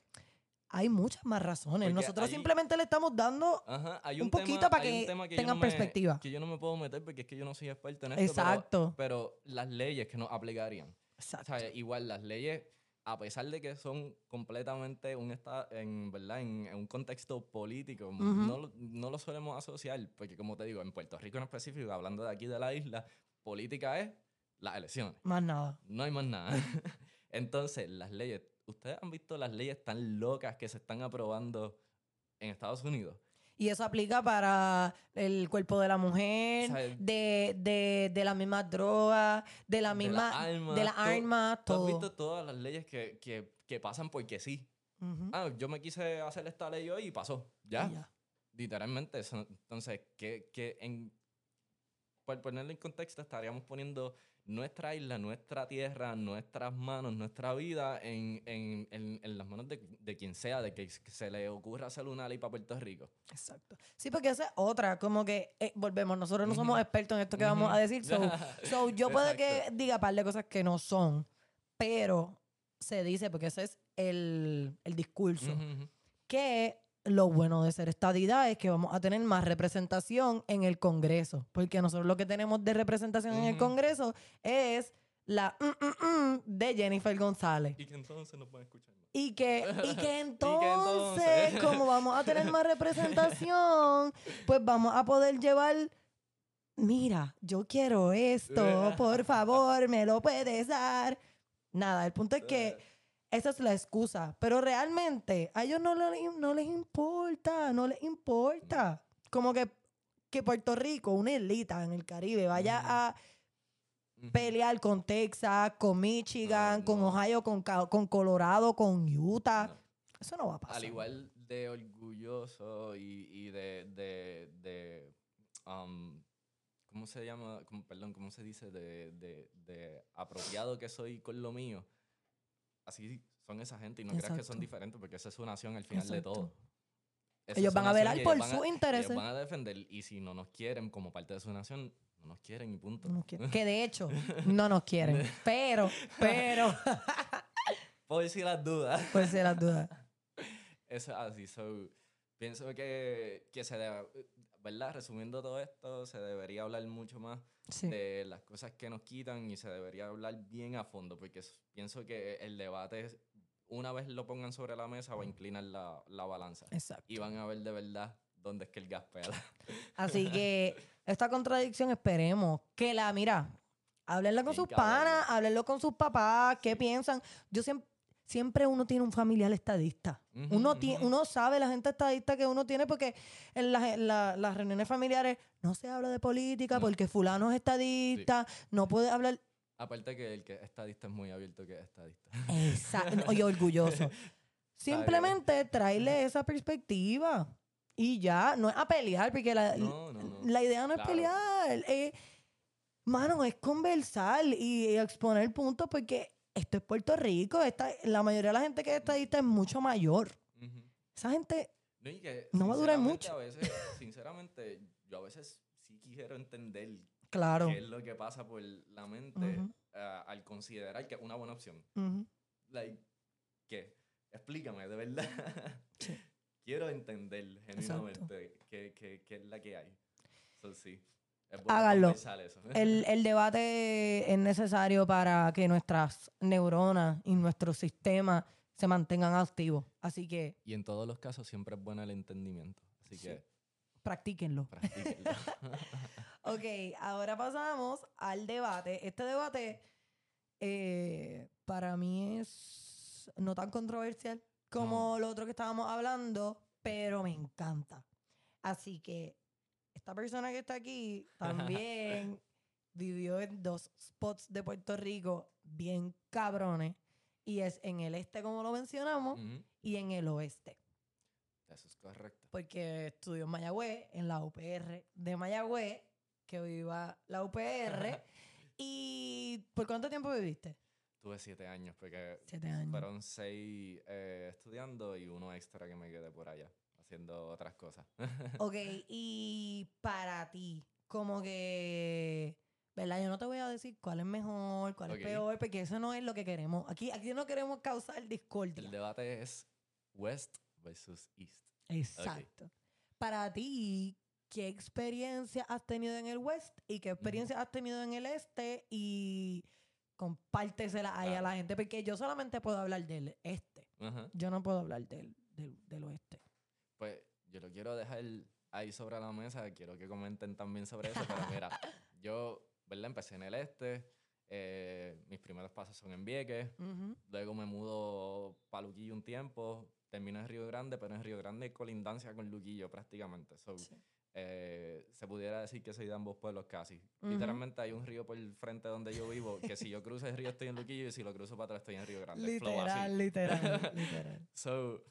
hay muchas más razones. Porque Nosotros simplemente le estamos dando. ajá, hay Un un, poquito tema- para que tengan no me- perspectiva. Que yo no me puedo meter porque es que yo no soy experto en esto. Exacto. Pero, pero las leyes que nos aplicarían. O Exacto. sea, igual las leyes, a pesar de que son completamente un estado, en verdad, en, en un contexto político, no, no lo solemos asociar, porque como te digo, en Puerto Rico en específico, hablando de aquí de la isla, política es las elecciones. Más nada. No hay más nada. (laughs) Entonces, las leyes, ¿ustedes han visto las leyes tan locas que se están aprobando en Estados Unidos? Y eso aplica para el cuerpo de la mujer, O sea, de, de, de las mismas drogas, de la de las misma, armas, de las todo- armas, ¿Tú has todo. visto todas las leyes que, que, que pasan porque sí? Ujú. Ah, yo me quise hacer esta ley hoy y pasó. Ya. Y ya. Literalmente. eso- Entonces, que, que en, por ponerlo en contexto, estaríamos poniendo nuestra isla, nuestra tierra, nuestras manos, nuestra vida en, en, en, en las manos de, de quien sea, de que se le ocurra hacer una ley para Puerto Rico. Exacto. Sí, porque esa es otra, como que eh, volvemos, nosotros no somos expertos en esto que vamos a decir, so, (laughs) so, yo puedo que diga par de cosas que no son, pero se dice, porque ese es el, el discurso, que lo bueno de ser estadidad es que vamos a tener más representación en el Congreso, porque nosotros lo que tenemos de representación en el. Congreso es la mm, mm, mm de Jennifer González. Y que entonces nos pueden escuchar más. Y que, (laughs) y que entonces- entonces, como vamos a tener más representación, (laughs) pues vamos a poder llevar, mira, yo quiero esto, (laughs) por favor, me lo puedes dar. Nada, el punto es que esa es la excusa, pero realmente a ellos no, le- no les importa, no les importa. Como que, que Puerto Rico, una islita en el Caribe, vaya a pelear con Texas, con Michigan, No, con. Ohio, con, con Colorado, con Utah. No. Eso no va a pasar. Al igual de orgulloso y, y de, de, de um, ¿cómo se llama? Como- perdón, ¿cómo se dice? De, de, de apropiado que soy con lo mío. Así son esa gente y no creas que son Exacto. diferentes porque esa es su nación al final de Exacto. todo. Esa Ellos van a velar por sus ellos intereses. van a defender y si no nos quieren como parte de su nación, no nos quieren y punto. No nos quieren. Que de hecho, (laughs) no nos quieren. Pero, pero, (laughs) Puedo decir las dudas. por si las dudas. (laughs) Eso es así. So, pienso que, que se debe, ¿verdad? Resumiendo todo esto, se debería hablar mucho más Sí. de las cosas que nos quitan y se debería hablar bien a fondo, porque pienso que el debate, una vez lo pongan sobre la mesa, va a inclinar la, la balanza. Exacto. Y van a ver de verdad dónde es que el gas pela. (laughs) Así que esta contradicción esperemos que la, mira, háblenla con Bien sus cabrón. panas, háblenlo con sus papás, qué Sí. piensan. Yo siempre, siempre uno tiene un familiar estadista. Uno, uno sabe la gente estadista que uno tiene porque en la- las reuniones familiares no se habla de política No. porque fulano es estadista, no puede hablar... Aparte que el que es estadista es muy abierto que es estadista. Exacto, (laughs) oye, orgulloso. Simplemente traerle esa perspectiva y ya, no es a pelear porque la, No, no, no. la idea no es pelear. eh, mano, es conversar y exponer puntos porque esto es Puerto Rico. Esta, la mayoría de la gente que es estadista es mucho mayor. Ujú. Esa gente, No, que, No va a durar mucho. A veces, sinceramente, yo a veces sí quiero entender claro. qué es lo que pasa por la mente Ujú. ah, al considerar que es una buena opción. Ujú. Like, ¿qué? Explícame, de verdad. (laughs) Sí. Quiero entender genuinamente qué, qué- qué es la que hay. So, sí. Háganlo. (laughs) El, el debate es necesario para que nuestras neuronas y nuestros sistemas se mantengan activos. Así que y en todos los casos siempre es bueno el entendimiento. Así Sí. que practíquenlo. practíquenlo. (laughs) Ok, ahora pasamos al debate. Este debate eh, para mí es no tan controversial como lo otro que estábamos hablando, pero me encanta. Así que esta persona que está aquí (laughs) también vivió en dos spots de Puerto Rico bien cabrones. Y es en el este, como lo mencionamos, y en el oeste. Eso es correcto. Porque estudió en Mayagüez, en la UPR de Mayagüez, que viva la UPR. (laughs) ¿Y por cuánto tiempo viviste? Tuve siete años porque Siete años. fueron seis eh, estudiando y uno extra que me quedé por allá haciendo otras cosas. (laughs) Ok, y para ti, como que, ¿verdad? Yo no te voy a decir cuál es mejor, cuál es peor, porque eso no es lo que queremos. Aquí, aquí no queremos causar discordia. El debate es West versus East. Exacto. Para ti, ¿qué experiencia has tenido en el West y qué experiencia has tenido en el Este? Y compártesela ahí a la gente, porque yo solamente puedo hablar del Este. Yo no puedo hablar del, del, del Oeste. Pues yo lo quiero dejar ahí sobre la mesa. Quiero que comenten también sobre eso. Pero mira, (laughs) yo, ¿verdad? Empecé en el este. Eh, mis primeros pasos son en Vieques. Ujú. Luego me mudo para Luquillo un tiempo. Termino en Río Grande, pero en Río Grande hay colindancia con Luquillo prácticamente. So, Sí. eh, se pudiera decir que soy de ambos pueblos casi. Ujú. Literalmente hay un río por el frente donde yo vivo, que si yo cruzo el río estoy en Luquillo y si lo cruzo para atrás estoy en Río Grande. Literal, literal, (laughs) literal. So,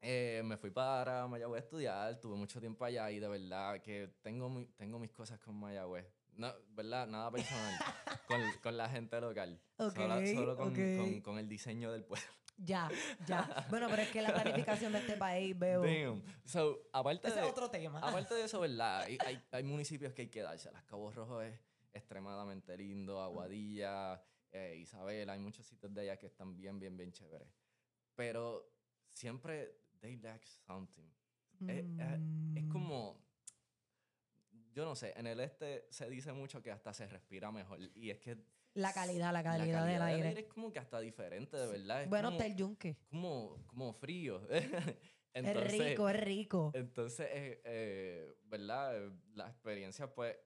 eh, me fui para Mayagüez a estudiar, tuve mucho tiempo allá y de verdad que tengo, mi- tengo mis cosas con Mayagüez. No, ¿verdad? Nada personal. (laughs) con, con la gente local. Ok, solo solo con, ok. con- con el diseño del pueblo. Ya, ya. Bueno, pero es que la planificación de este país, veo. Damn. So, aparte Ese de, es otro tema. aparte de eso, ¿verdad? Hay, hay, (laughs) hay municipios que hay que darse. Las Cabo Rojo es extremadamente lindo, Aguadilla, eh, Isabela, hay muchos sitios de allá que están bien, bien, bien chéveres. Pero siempre they lack something. Es, es- es Mm. como, yo no sé, en el este se dice mucho que hasta se respira mejor. Y es que La calidad, la la calidad, del aire. es como que hasta diferente, de verdad. Es Bueno, como, está el yunque. como, como frío. (laughs) es rico, es rico. Entonces, eh, eh, ¿verdad? Eh, La experiencia, pues,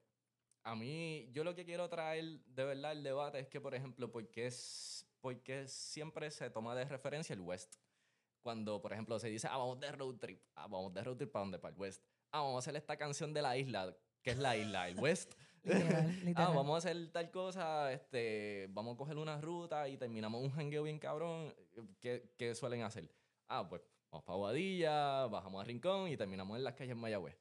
a mí, yo lo que quiero traer de verdad el debate es que, por ejemplo, ¿por qué, es, por qué siempre se toma de referencia el West? Cuando, por ejemplo, se dice, ah, vamos de road trip. Ah, vamos de road trip para dónde? Para el West. Ah, vamos a hacer esta canción de la isla. ¿Qué es la isla? El West. (laughs) Literal, (laughs) ah, literal. vamos a hacer tal cosa, este, vamos a coger una ruta y terminamos un jangueo bien cabrón. ¿Qué, qué suelen hacer? Ah, pues vamos para Guadilla, bajamos a Rincón y terminamos en las calles Mayagüez.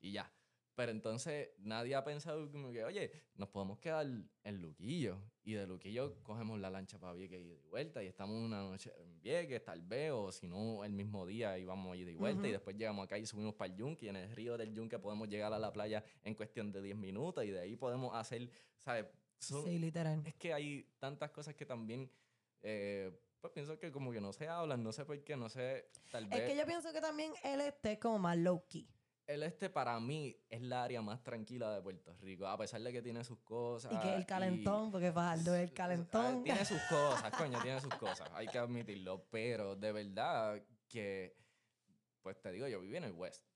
Y ya. Pero entonces nadie ha pensado como que, oye, nos podemos quedar en Luquillo. Y de Luquillo cogemos la lancha para Vieques y de vuelta. Y estamos una noche en Vieques, tal vez, o si no, el mismo día y vamos ida y vuelta. Y después llegamos acá y subimos para el Yunque. Y en el río del Yunque podemos llegar a la playa en cuestión de 10 minutos. Y de ahí podemos hacer, ¿sabes? Son- Sí, literal. es que hay tantas cosas que también, eh, pues pienso que como que no se hablan, no sé por qué, no sé, tal vez. Es que yo pienso que también el este es como más low key. El este para mí es la área más tranquila de Puerto Rico, a pesar de que tiene sus cosas. Y que el calentón, porque Fajardo es el Ah, calentón. Tiene sus (laughs) cosas, coño, tiene sus cosas, hay que admitirlo, pero de verdad que, pues te digo, yo viví en el West.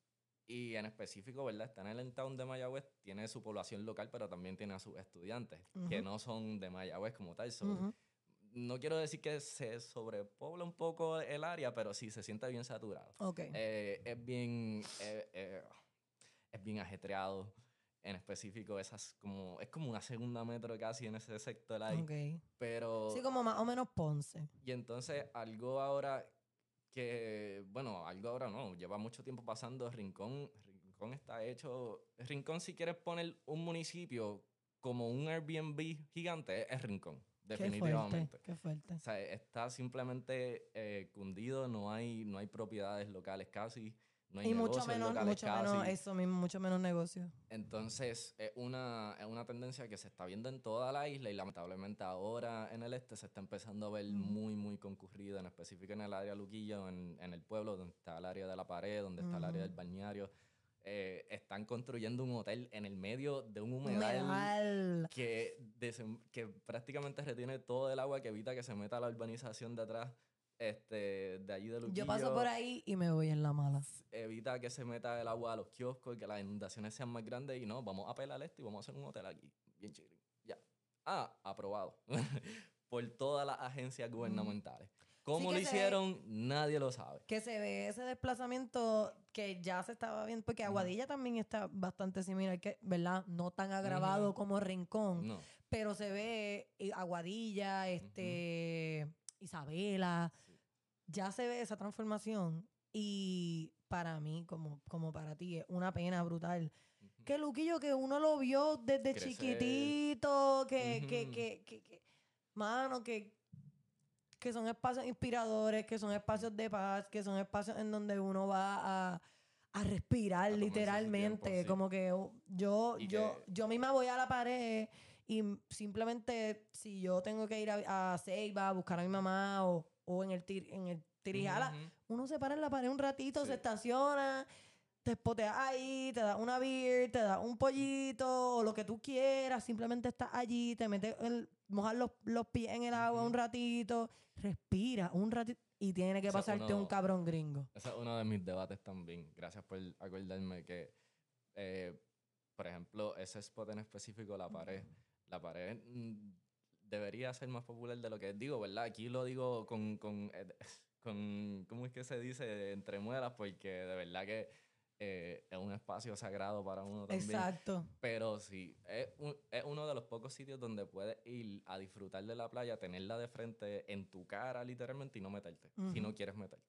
Y en específico, ¿verdad? Está en el town de Mayagüez, tiene su población local, pero también tiene a sus estudiantes, que Ujú. no son de Mayagüez como tal. so, Ujú. No quiero decir que se sobrepobla un poco el área, pero sí se siente bien saturado. Ok. Eh, es bien eh, eh, es bien ajetreado en específico esas como es como una segunda metro casi en ese sector ahí ok. pero Sí, como más o menos Ponce. y entonces algo ahora que bueno algo ahora no lleva mucho tiempo pasando Rincón Rincón está hecho Rincón si quieres poner un municipio como un Airbnb gigante es Rincón Qué fuerte, definitivamente qué fuerte. o sea, está simplemente eh, cundido, no hay, no hay propiedades locales casi, no hay Y mucho negocios menos, locales mucho casi. menos eso mismo, mucho menos negocio. Entonces, es una, es una tendencia que se está viendo en toda la isla y lamentablemente ahora en el este se está empezando a ver Ujú. muy, muy concurrido, en específico en el área Luquillo, en, en el pueblo, donde está el área de la pared, donde está el área del balneario. Eh, están construyendo un hotel en el medio de un humedal que, que prácticamente retiene todo el agua que evita que se meta la urbanización de atrás, este, de allí de Luquillo. Yo paso por ahí y me voy en la mala. Evita que se meta el agua a los kioscos, que las inundaciones sean más grandes y no, vamos a pelar esto y vamos a hacer un hotel aquí, bien chilling. Ya. Ah, aprobado. (laughs) por todas las agencias gubernamentales. ¿Cómo lo ve- hicieron? Nadie lo sabe. Que se ve ese desplazamiento que ya se estaba viendo, porque Aguadilla también está bastante similar, que, ¿verdad? No tan agravado como Rincón, No. pero se ve eh, Aguadilla, este, Isabela, Sí. ya se ve esa transformación y para mí, como, como para ti, es una pena brutal. Que Luquillo, que uno lo vio desde Crecer. chiquitito, que, que, que, que- mano, que, que son espacios inspiradores, que son espacios de paz, que son espacios en donde uno va a, a respirar A literalmente. tiempo, sí. Como que uh, yo, Y yo, que- yo misma voy a la pared y simplemente si yo tengo que ir a, a Ceiba a buscar a mi mamá o, o en el, tir, en el Tirijala, uno se para en la pared un ratito, Sí. se estaciona, te espoteas ahí, te da una beer, te da un pollito o lo que tú quieras, simplemente estás allí, te metes, el, mojas los, los pies en el agua un ratito, respira un ratito y tiene que O sea, pasarte un cabrón gringo. Ese es uno de mis debates también. Gracias por acordarme que, eh, por ejemplo, ese spot en específico, la pared, la pared mm, debería ser más popular de lo que digo, ¿verdad? Aquí lo digo con, con, eh, (laughs) con ¿cómo es que se dice? Entre muelas, porque de verdad que eh, es un espacio sagrado para uno también. Exacto. Pero sí, es, un- es uno de los pocos sitios donde puedes ir a disfrutar de la playa, tenerla de frente en tu cara literalmente y no meterte, si no quieres meterte.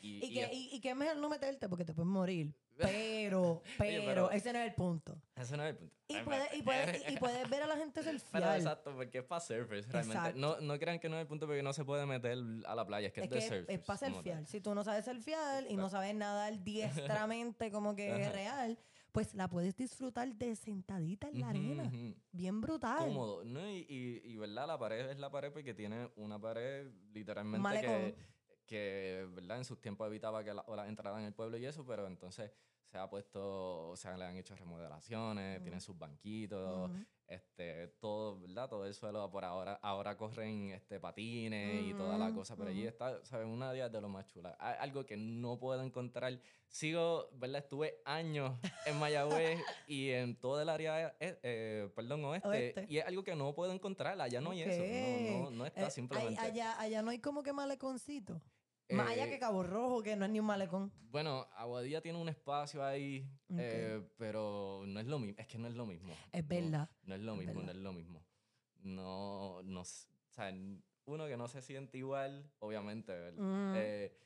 Y, Y, y que, es- y, y que es mejor no meterte porque te puedes morir. (laughs) Pero, pero, pero- ese no es el punto. ese no es el punto. Y puedes, y, puedes, (laughs) puedes ver a la gente Pero surfear. exacto, porque es para surfers realmente. Exacto. No, no crean que no es el punto porque no se puede meter a la playa, es que es, Es de que es, para surfear. Si tú no sabes surfear y no sabes nadar (laughs) diestramente como que es real, pues la puedes disfrutar de sentadita en la arena. Bien brutal. Cómodo, ¿no? Y, y, y, ¿verdad? La pared es la pared porque tiene una pared literalmente malecón. que, que, ¿verdad? En sus tiempos evitaba que las olas entraran en el pueblo y eso, pero entonces se ha puesto, o sea, le han hecho remodelaciones, Ujú. tienen sus banquitos, Ujú. este, todo, ¿verdad? Todo el suelo por ahora, ahora corren este, patines y toda la cosa, pero allí está, ¿sabes? Una de de lo más chula. A- Algo que no puedo encontrar. Sigo, ¿verdad? Estuve años en Mayagüez (laughs) y en todo el área, eh, eh, perdón, oeste, Oeste. y es algo que no puedo encontrar. Allá no hay eso. No, no, no está Eh, simplemente. allá, allá no hay como que maleconcito. Más allá Eh, que Cabo Rojo, que no es ni un malecón. Bueno, Aguadilla tiene un espacio ahí, Ok. eh, pero no es lo mismo. Es que no es lo mismo. Es No, verdad. No es lo es mismo, no verdad. es lo mismo. No, no, o sea, uno que no se siente igual, obviamente, ¿verdad? Mm. Eh,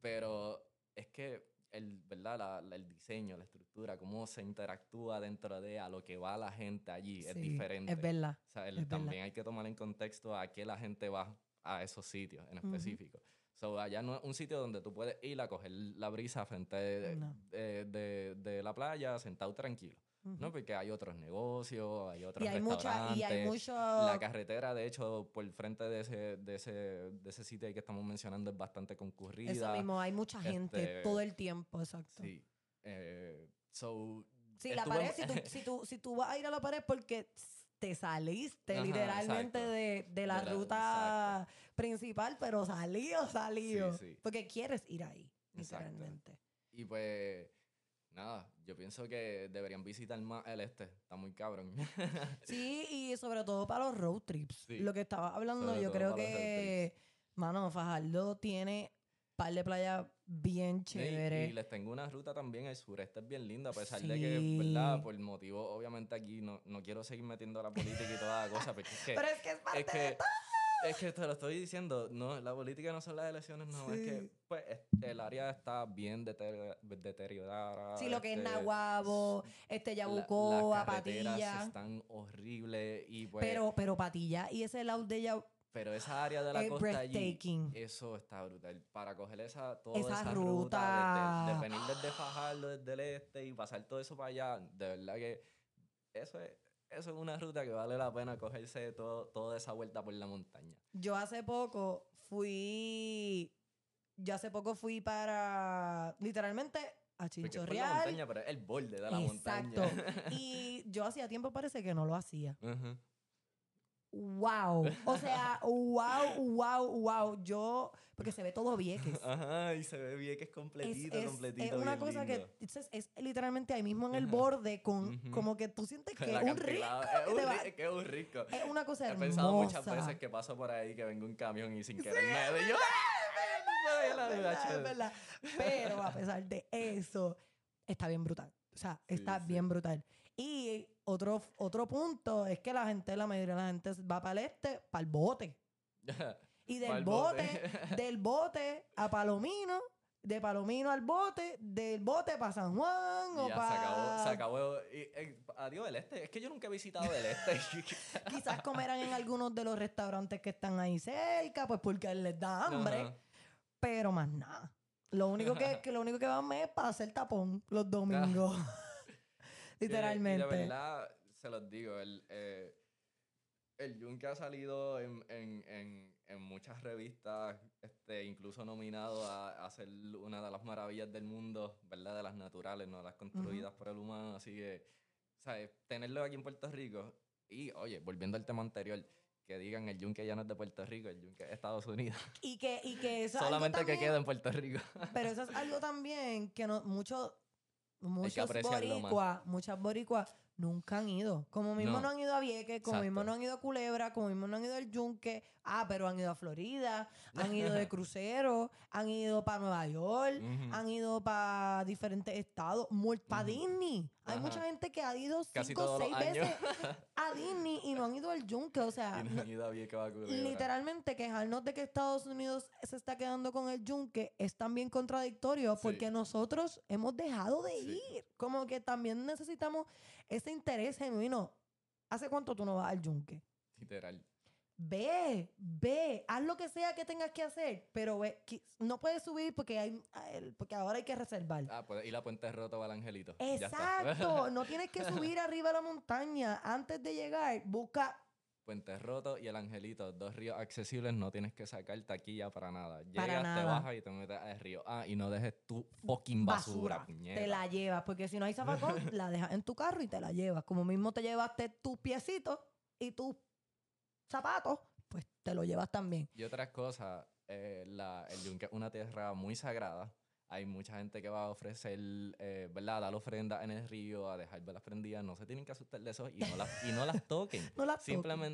pero es que el, ¿verdad? La- la- el diseño, la estructura, cómo se interactúa dentro de a lo que va la gente allí es Sí, diferente. Es verdad. O sea, el- es verdad. también hay que tomar en contexto a qué la gente va a esos sitios en específico. So, allá no es un sitio donde tú puedes ir a coger la brisa frente de, No. de- de- de la playa sentado tranquilo. ¿no? Porque hay otros negocios, hay otros Y hay mucha, y hay restaurantes. mucho. La carretera, de hecho, por el frente de ese, de ese, de ese sitio ahí que estamos mencionando es bastante concurrida. Eso mismo, hay mucha gente este, todo el tiempo, exacto. Sí. Eh, so, Sí, la pared, en- si tú, (laughs) si, tú, si tú vas a ir a la pared porque te saliste Ajá, literalmente de, de la De la- ruta principal, pero salió, salió. Sí, sí. Porque quieres ir ahí, Exacto. literalmente. Y pues, nada, yo pienso que deberían visitar más el este. Está muy cabrón. (laughs) Sí, y sobre todo para los road trips. Sí, Lo que estaba hablando, sobre yo creo que, mano, Fajardo tiene par de playas bien Y- chéveres. Y, les tengo una ruta también al sureste, es bien linda, a pesar de que, ¿verdad? Sí. Por motivo, obviamente aquí no, no quiero seguir metiendo la política y toda la cosa, porque es que, Pero es que es parte es de que, es que te lo estoy diciendo, no, la política no son las elecciones, no, es que Sí. pues, es- el área está bien deteriora- deteriorada. Sí, lo que es este, Nahuabo, este la- Yabucoa, las Patilla. están horribles y pues... Pero, pero Patilla y ese lado de ella Pero esa área de la es costa allí, eso está brutal. Para coger esa, toda Esa esa, ruta. ruta, desde, de venir desde Fajardo, desde el este y pasar todo eso para allá, de verdad que eso es, eso es una ruta que vale la pena cogerse todo, toda esa vuelta por la montaña. Yo hace poco fui. Yo hace poco fui para. Literalmente a por la Chinchorreal. montaña, pero es el borde de la Exacto. montaña. (laughs) Y yo hacía tiempo parece que no lo hacía. Ujú. ¡Wow! O sea, wow, wow, wow. Yo. Porque se ve todo Vieques. Ajá, y se ve bien que es Es, completito, es- completito. es una bien cosa lindo. que es, es literalmente ahí mismo en el Ajá. borde con Ujú. como que tú sientes que es un rico. Es un, va- que un rico. Es una cosa He hermosa. pensado muchas veces que paso por ahí que venga un camión y sin querer me doy yo. ¡ah! No puedo ir a la Es verdad, ducha". es verdad. Pero a pesar de eso, está bien brutal. O sea, Sí, está sí. bien brutal. Y otro, otro punto es que la gente, la mayoría de la gente va para el este, para el bote. (laughs) Y del bote, bote. (laughs) del bote a Palomino, de Palomino al bote, del bote para San Juan o para... se acabó, se acabó. Y, eh, adiós el este. Es que yo nunca he visitado el este. (laughs) Quizás comerán en algunos de los restaurantes que están ahí cerca, pues porque les da hambre. Pero más nada. Lo único que, que lo único que van es para hacer tapón los domingos. Y (laughs) de- Literalmente. Y de verdad, se los digo, el, eh, el Yunque ha salido en, en, en, en muchas revistas, este, incluso nominado a, a ser una de las maravillas del mundo, ¿verdad? De las naturales, no las construidas por el humano. Así que, ¿sabes? Tenerlo aquí en Puerto Rico. Y, oye, volviendo al tema anterior, que digan el Yunque ya no es de Puerto Rico, el Yunque es de Estados Unidos. y que, y que eso Solamente que también- queda en Puerto Rico. Pero eso es (laughs) algo también que no, mucho, muchos boricuas, muchas boricuas nunca han ido. Como mismo no, No. han ido a Vieques, como mismo no han ido a Culebra, como mismo no han ido al Yunque. Ah, pero han ido a Florida, han ido de (laughs) crucero, han ido para Nueva York, han ido para diferentes estados, para Ujú. Disney. Hay Ajá. mucha gente que ha ido Casi cinco o seis veces (laughs) a Disney y no han ido al Yunque. O sea, y no han ido a Vieques a Culebra. Literalmente quejarnos de que Estados Unidos se está quedando con el yunque es también contradictorio Sí. porque nosotros hemos dejado de Sí. ir. Como que también necesitamos ese interés genuino. ¿Hace cuánto tú no vas al yunque? Literal. Ve, ve, haz lo que sea que tengas que hacer, pero ve, no puedes subir porque hay porque ahora hay que reservar. Ah, pues ir a Puente Roto al Angelito. Exacto, (laughs) no tienes que subir arriba a la montaña. Antes de llegar, busca Puente Roto y el Angelito, dos ríos accesibles, no tienes que sacar taquilla para nada. Llegas, Para te bajas y te metes al río. Ah, y no dejes tu fucking basura. Te la llevas, porque si no hay zafacón, (laughs) la dejas en tu carro y te la llevas. Como mismo te llevaste tus piecitos y tus zapatos, pues te lo llevas también. Y otras cosas, eh, la, el yunque es una tierra muy sagrada. Hay mucha gente que va a ofrecer, eh, ¿verdad? A dar ofrendas en el río, a dejar velas prendidas. No se tienen que asustar de eso y no las, y no las toquen. (laughs) No las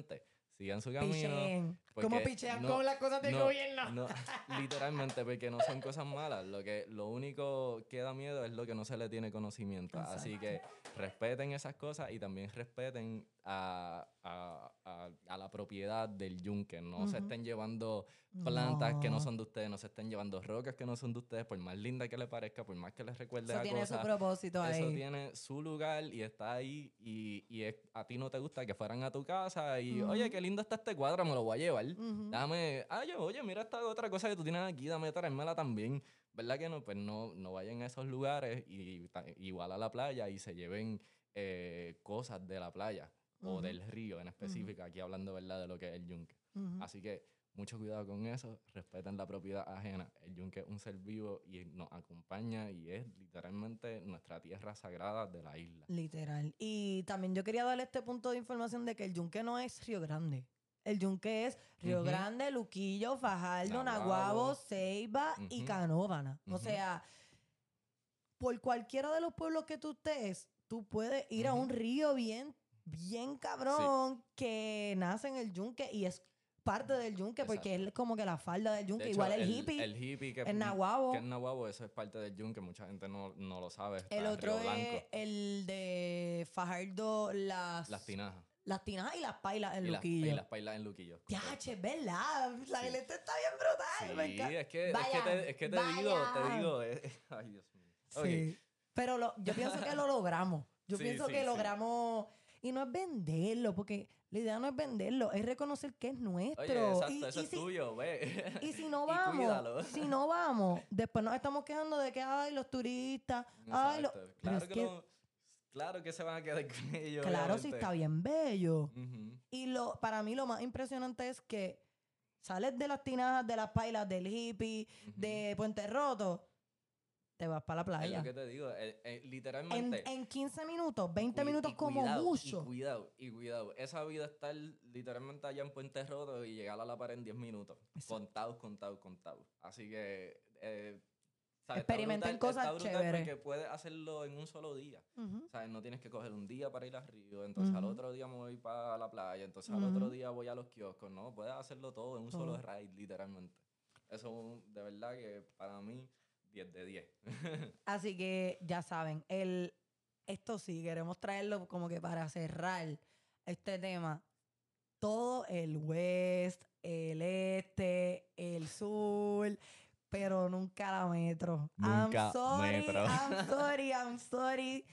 toquen. Sigan su camino. Picheen. Como pichean no- con las cosas del no, gobierno. no, (laughs) literalmente, porque no son cosas malas. Lo, que, lo único que da miedo es lo que no se le tiene conocimiento. Así que respeten esas cosas y también respeten a, a- a- a la propiedad del yunque. No se estén llevando plantas que no son de ustedes, no se estén llevando rocas que no son de ustedes, por más linda que les parezca, por más que les recuerde Eso a tiene su propósito Eso ahí. tiene su lugar y está ahí y, y es- a ti no te gusta que fueran a tu casa y, Ujú. oye, qué lindo está este cuadro, me lo voy a llevar. Ujú. Dame, ah, yo, oye, mira esta otra cosa que tú tienes aquí, dame traérmela también. ¿Verdad que no? Pues no, no vayan a esos lugares y igual a la playa y se lleven eh, cosas de la playa o Ujú. del río en específico, aquí hablando, ¿verdad?, de lo que es el yunque. Así que mucho cuidado con eso, respeten la propiedad ajena. El yunque es un ser vivo y nos acompaña y es literalmente nuestra tierra sagrada de la isla. Literal. Y también yo quería darle este punto de información de que el yunque no es Río Grande. El yunque es Río. Grande, Luquillo, Fajardo, Naguabo. Naguabo, Ceiba y. Canóvana. O sea, por cualquiera de los pueblos que tú estés, tú puedes ir a un río bien, bien cabrón que nace en el yunque y es parte del yunque porque es como que la falda del yunque. De hecho, Igual el, hippie, El hippie que, el nahuabo. que es nahuabo, eso es parte del yunque. Mucha gente no, no lo sabe. está El en otro Río es Blanco. el de Fajardo, las, Las tinajas. las tinajas y las pailas en y, las, Luquillo. y las pailas en Luquillo. correcto. Yache, ¿verdad? La Sí. está bien brutal. me Sí, encanta. es que, es que te, es que te digo, te digo. eh, ay, Dios mío. Ok, Sí. Pero lo- yo pienso que lo logramos. Yo (laughs) Sí, pienso que logramos. Y no es venderlo, porque la idea no es venderlo, es reconocer que es nuestro. Oye, exacto, y, eso y es si, tuyo, ve. y si (laughs) no vamos, si no vamos, después nos estamos quejando de que, ay, los turistas, ay, Exacto. Claro, que que- no- claro que se van a quedar (laughs) con ellos. claro, sí está bien bello. Y lo, para mí lo más impresionante es que sales de las tinajas, de las pailas, del hippie, de Puente Roto, te vas para la Es playa. lo que te digo, eh, eh, En, literalmente. en 15 minutos, 20 Cui- minutos y como cuidado, mucho. Y cuidado, y cuidado. Esa vida está literalmente allá en Puente Roto y llegar a la pared en 10 minutos. Contados, contados, contados. Así que. Eh, ¿sabes? Experimenten Está brutal- cosas está chéveres. Porque puedes hacerlo en un solo día. Ujú. ¿Sabes? No tienes que coger un día para ir al río, entonces al otro día me voy para la playa, entonces al otro día voy a los kioscos. No, puedes hacerlo todo en un solo ride, literalmente. Eso es de verdad que para mí, 10 de 10. (laughs) Así que ya saben, el, esto sí, queremos traerlo como que para cerrar este tema. Todo el west, el este, el sur, pero nunca la metro. Nunca I'm sorry, metro. I'm (laughs) sorry, I'm sorry.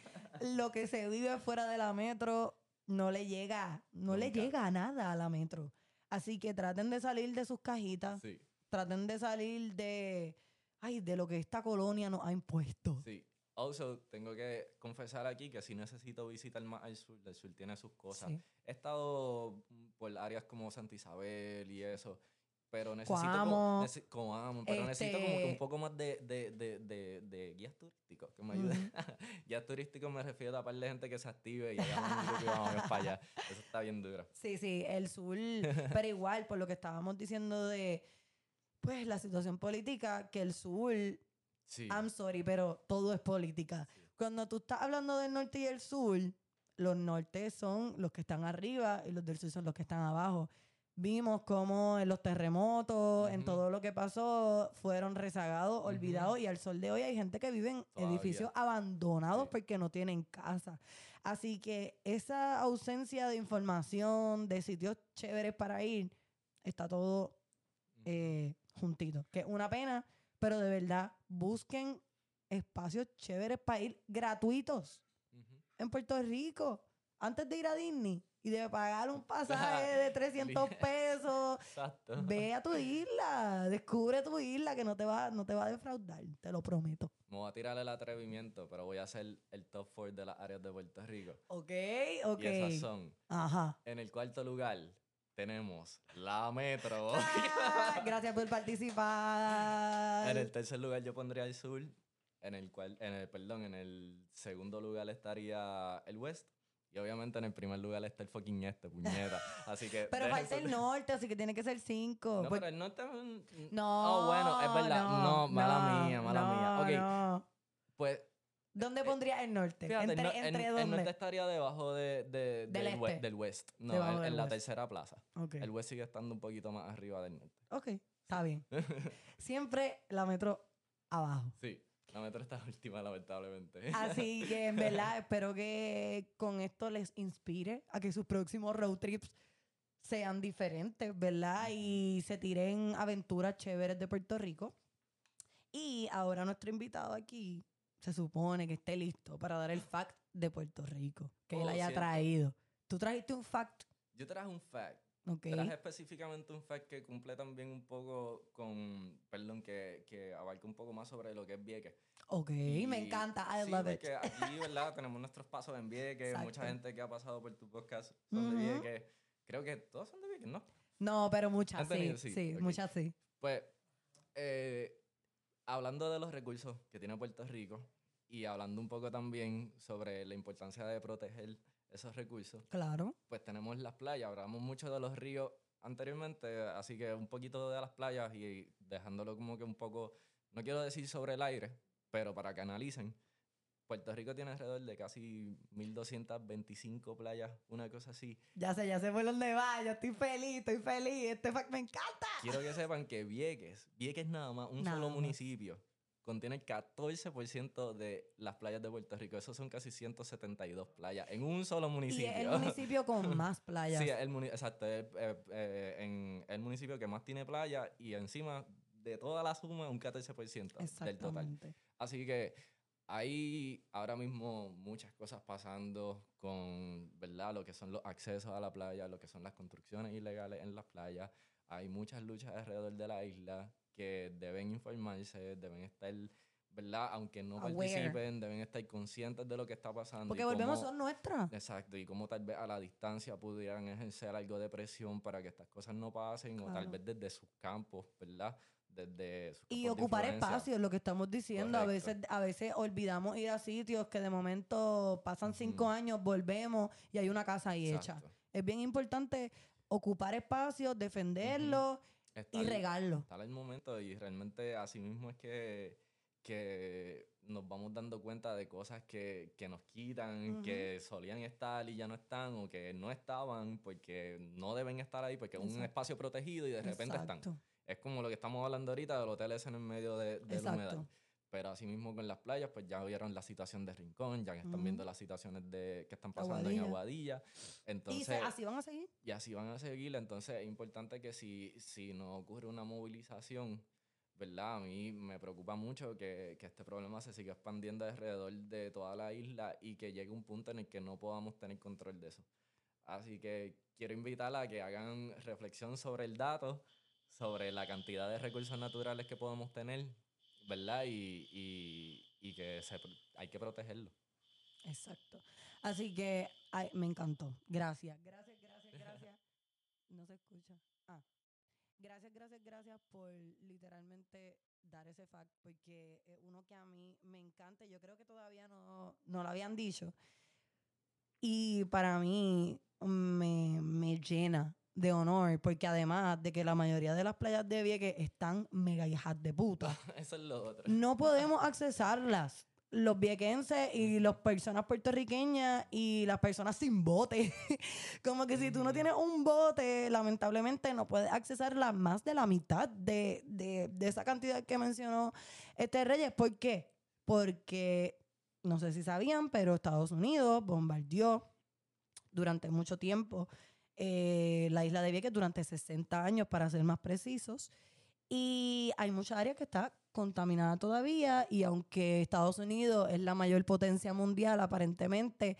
Lo que se vive fuera de la metro no le llega, no le llega a nada a la metro. Así que traten de salir de sus cajitas, sí, traten de salir de, ay, de lo que esta colonia nos ha impuesto. sí. Also, tengo que confesar aquí que sí necesito visitar más al sur. El sur tiene sus cosas. Sí. He estado por áreas como Santa Isabel y eso, pero necesito como, nece- Coamo, pero necesito como que este- un poco más de, de, de, de, de guías turísticos que me ayuden. (laughs) guías turísticos me refiero a par de gente que se active y hagamos un vamos para allá. Eso está bien duro. Sí, sí, el sur, pero (laughs) igual, por lo que estábamos diciendo de, pues, la situación política, que el sur, Sí. I'm sorry, pero todo es política. Sí. Cuando tú estás hablando del norte y el sur, los nortes son los que están arriba y los del sur son los que están abajo. Vimos cómo en los terremotos, en Ujú. todo lo que pasó, fueron rezagados, olvidados y al sol de hoy hay gente que vive en Todavía. edificios abandonados Sí. porque no tienen casa. Así que esa ausencia de información, de sitios chéveres para ir, está todo eh, juntito. Que es una pena, pero de verdad, busquen espacios chéveres para ir gratuitos en Puerto Rico. Antes de ir a Disney y de pagar un pasaje (laughs) de 300 pesos, Exacto. ve a tu isla, descubre tu isla que no te va, no te va a defraudar, te lo prometo. Me voy a tirar el atrevimiento, pero voy a hacer el top 4 de las áreas de Puerto Rico. Ok, ok. Y esas son, Ajá. en el cuarto lugar, tenemos la metro. (laughs) Ah, gracias por participar. en el tercer lugar yo pondría el sur. En el cual, en el, perdón, en el segundo lugar estaría el west. Y obviamente en el primer lugar está el fucking este, puñeta. Así que. (laughs) Pero falta el norte, así que tiene que ser cinco. No, Pues- pero el norte es un- no, Oh, bueno, es verdad. No, mala mía, mala mía. Ok, pues ¿Dónde pondrías el norte? Fíjate, ¿Entre, el, no- el- entre el dónde? norte estaría debajo de, de- Del este. del west. No, en, la tercera plaza. Ok, El west sigue estando un poquito más arriba del norte. ok, está bien. (laughs) Siempre la metro abajo. Sí, la metro está (laughs) última, lamentablemente. Así (laughs) que en verdad espero que con esto les inspire a que sus próximos road trips sean diferentes, ¿verdad? Y se tiren aventuras chéveres de Puerto Rico. Y ahora nuestro invitado aquí se supone que esté listo para dar el fact de Puerto Rico que él Oh, haya cierto. traído. Tú trajiste un fact, Yo traje un fact. ¿ok? Traje específicamente un fact que cumple también un poco con, perdón, que, que abarca un poco más sobre lo que es Vieques. Ok, me encanta, I sí, love it. aquí, ¿verdad? (laughs) Tenemos nuestros pasos en Vieques, mucha Exacto. gente que ha pasado por tu podcast son de Ujú. Vieques. Creo que todos son de Vieques, ¿no? No, pero muchas ¿Han sí, sí, muchas sí. Pues, eh, hablando de los recursos que tiene Puerto Rico y hablando un poco también sobre la importancia de proteger esos recursos, Claro. pues tenemos las playas, hablamos mucho de los ríos anteriormente, así que un poquito de las playas y dejándolo como que un poco, no quiero decir sobre el aire, pero para que analicen. Puerto Rico tiene alrededor de casi 1225 playas, una cosa así. Ya sé, ya sé por dónde va. Yo estoy feliz, estoy feliz. Este fact me encanta. Quiero que sepan que Vieques, Vieques nada más, un Nada solo más. municipio, contiene el 14% de las playas de Puerto Rico. Esos son casi 172 playas en un solo Y municipio. es el municipio con (laughs) más playas. Sí, el exacto. es, eh, eh, en el municipio que más tiene playa y encima de toda la suma un 14% del total. Exactamente. Así que hay ahora mismo muchas cosas pasando con, ¿verdad? Lo que son los accesos a la playa, lo que son las construcciones ilegales en las playas. Hay muchas luchas alrededor de la isla que deben informarse, deben estar, ¿verdad? Aunque no Aware. participen, deben estar conscientes de lo que está pasando. Porque volvemos, cómo- son nuestras. Exacto, y cómo tal vez a la distancia pudieran ejercer algo de presión para que estas cosas no pasen, o tal vez desde sus campos, ¿verdad? Desde sus Y ocupar espacios, lo que estamos diciendo. A veces, a veces olvidamos ir a sitios que de momento pasan cinco años, volvemos y hay una casa ahí hecha. Exacto. Es bien importante ocupar espacios, defenderlos Está y el- regarlos. Está el momento y realmente así mismo es que, que nos vamos dando cuenta de cosas que, que nos quitan, que solían estar y ya no están, o que no estaban porque no deben estar ahí, porque es un Exacto. espacio protegido y de repente están. Es como lo que estamos hablando ahorita del hotel ese en el medio de, de la humedad. Pero así mismo con las playas, pues ya vieron la situación de Rincón, ya que están viendo las situaciones de, que están pasando Aguadilla. en Aguadilla. y Entonces, se- así van a seguir. y así van a seguir. Entonces es importante que si, si no ocurre una movilización, ¿verdad? A mí me preocupa mucho que, que este problema se siga expandiendo alrededor de toda la isla y que llegue un punto en el que no podamos tener control de eso. Así que quiero invitarla a que hagan reflexión sobre el dato, sobre la cantidad de recursos naturales que podemos tener, ¿verdad? Y, y, y que se, hay que protegerlo. Exacto. Así que ay, me encantó. Gracias, gracias, gracias, gracias. (laughs) No se escucha. Ah. Gracias, gracias, gracias por literalmente dar ese fact, porque es uno que a mí me encanta. Yo creo que todavía no, no lo habían dicho. Y para mí me, me llena de honor, porque además de que la mayoría de las playas de Vieques están mega hijas de puta, (laughs) Eso es lo otro. no podemos accesarlas. los viequenses y las personas puertorriqueñas y las personas sin bote. (laughs) Como que si tú no tienes un bote, lamentablemente no puedes accesar la, más de la mitad de, de, de esa cantidad que mencionó este Reyes. ¿Por qué? Porque, no sé si sabían, pero Estados Unidos bombardeó durante mucho tiempo eh, la isla de Vieques, durante 60 años, para ser más precisos. Y hay muchas áreas que está contaminada todavía y aunque Estados Unidos es la mayor potencia mundial, aparentemente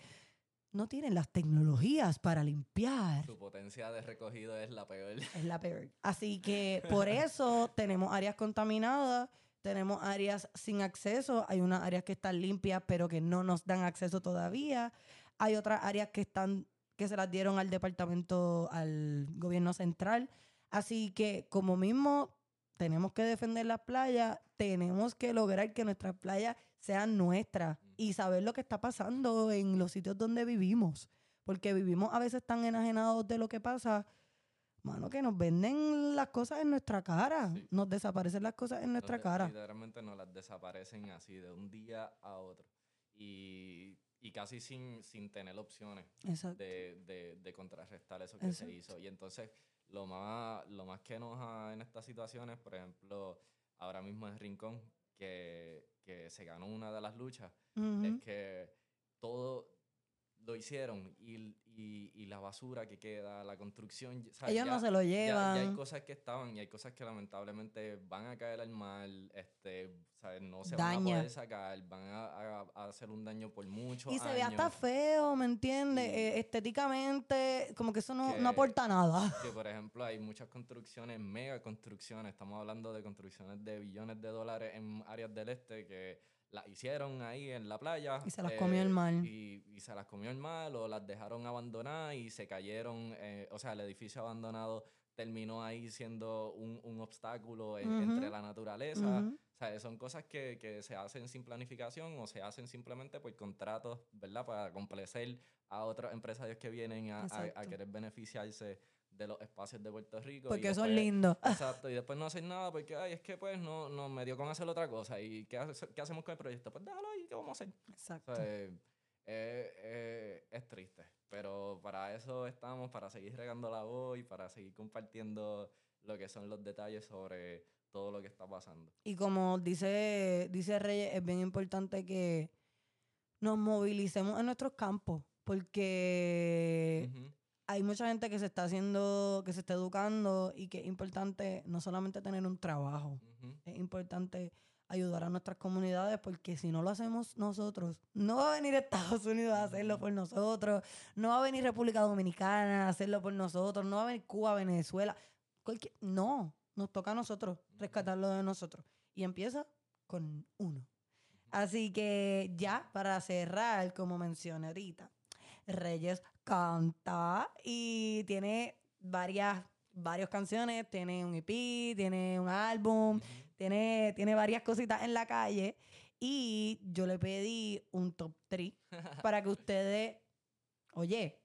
no tienen las tecnologías para limpiar. Su potencia de recogido es la peor. Es la peor. Así que por eso (laughs) tenemos áreas contaminadas, tenemos áreas sin acceso, hay unas áreas que están limpias pero que no nos dan acceso todavía, hay otras áreas que están que se las dieron al departamento, al gobierno central. Así que como mismo tenemos que defender las playas, tenemos que lograr que nuestras playas sean nuestras y saber lo que está pasando en los sitios donde vivimos. Porque vivimos a veces tan enajenados de lo que pasa, mano, que nos venden las cosas en nuestra cara. Sí. Nos desaparecen las cosas en nuestra Entonces, cara. Literalmente nos las desaparecen así de un día a otro. Y, y casi sin, sin tener opciones de, de, de contrarrestar eso que se hizo. Y entonces, lo más, lo más que enoja en estas situaciones, por ejemplo, ahora mismo en Rincón, que, que se ganó una de las luchas, es que todo lo hicieron y, y, y la basura que queda, la construcción, o sea, Ellos no ya- se lo llevan. Ya, hay cosas que estaban y hay cosas que lamentablemente van a caer al mar, este, no se van a poder sacar, van a, a- a hacer un daño por muchos Y se ve hasta feo, ¿me entiendes? Sí. Eh, estéticamente, como que eso no, Que- no aporta nada. Que por ejemplo hay muchas construcciones, mega construcciones, estamos hablando de construcciones de billones de dólares en áreas del este que las hicieron ahí en la playa. Y se las comió el mar. Y, y se las comió el mar o las dejaron abandonadas y se cayeron, eh, o sea, el edificio abandonado terminó ahí siendo un, un obstáculo en- Ujú. entre la naturaleza. Ujú. O sea, son cosas que, que se hacen sin planificación o se hacen simplemente por contratos, ¿verdad? Para complacer a otros empresarios que vienen a, a- a querer beneficiarse de los espacios de Puerto Rico. Porque son después- lindos. (laughs) Exacto, y después no hacen nada porque, ay, es que pues no, no me dio con hacer otra cosa. ¿Y qué, hace- qué hacemos con el proyecto? Pues déjalo ahí, ¿qué vamos a hacer? O Exacto. sea, eh, eh, es triste, pero para eso estamos, para seguir regando la voz y para seguir compartiendo lo que son los detalles sobre todo lo que está pasando. Y como dice, dice Reyes, es bien importante que nos movilicemos en nuestros campos, porque. Hay mucha gente que se está haciendo, que se está educando y que es importante no solamente tener un trabajo, es importante ayudar a nuestras comunidades porque si no lo hacemos nosotros, no va a venir Estados Unidos a hacerlo por nosotros, no va a venir República Dominicana a hacerlo por nosotros, no va a venir Cuba, Venezuela, cualquier, no, nos toca a nosotros rescatarlo de nosotros y empieza con uno. Así que ya para cerrar, como mencioné ahorita, Reyes canta y tiene varias, varias canciones, tiene un EP, tiene un álbum, tiene, tiene varias cositas en la calle y yo le pedí un top 3 (laughs) para que ustedes, oye,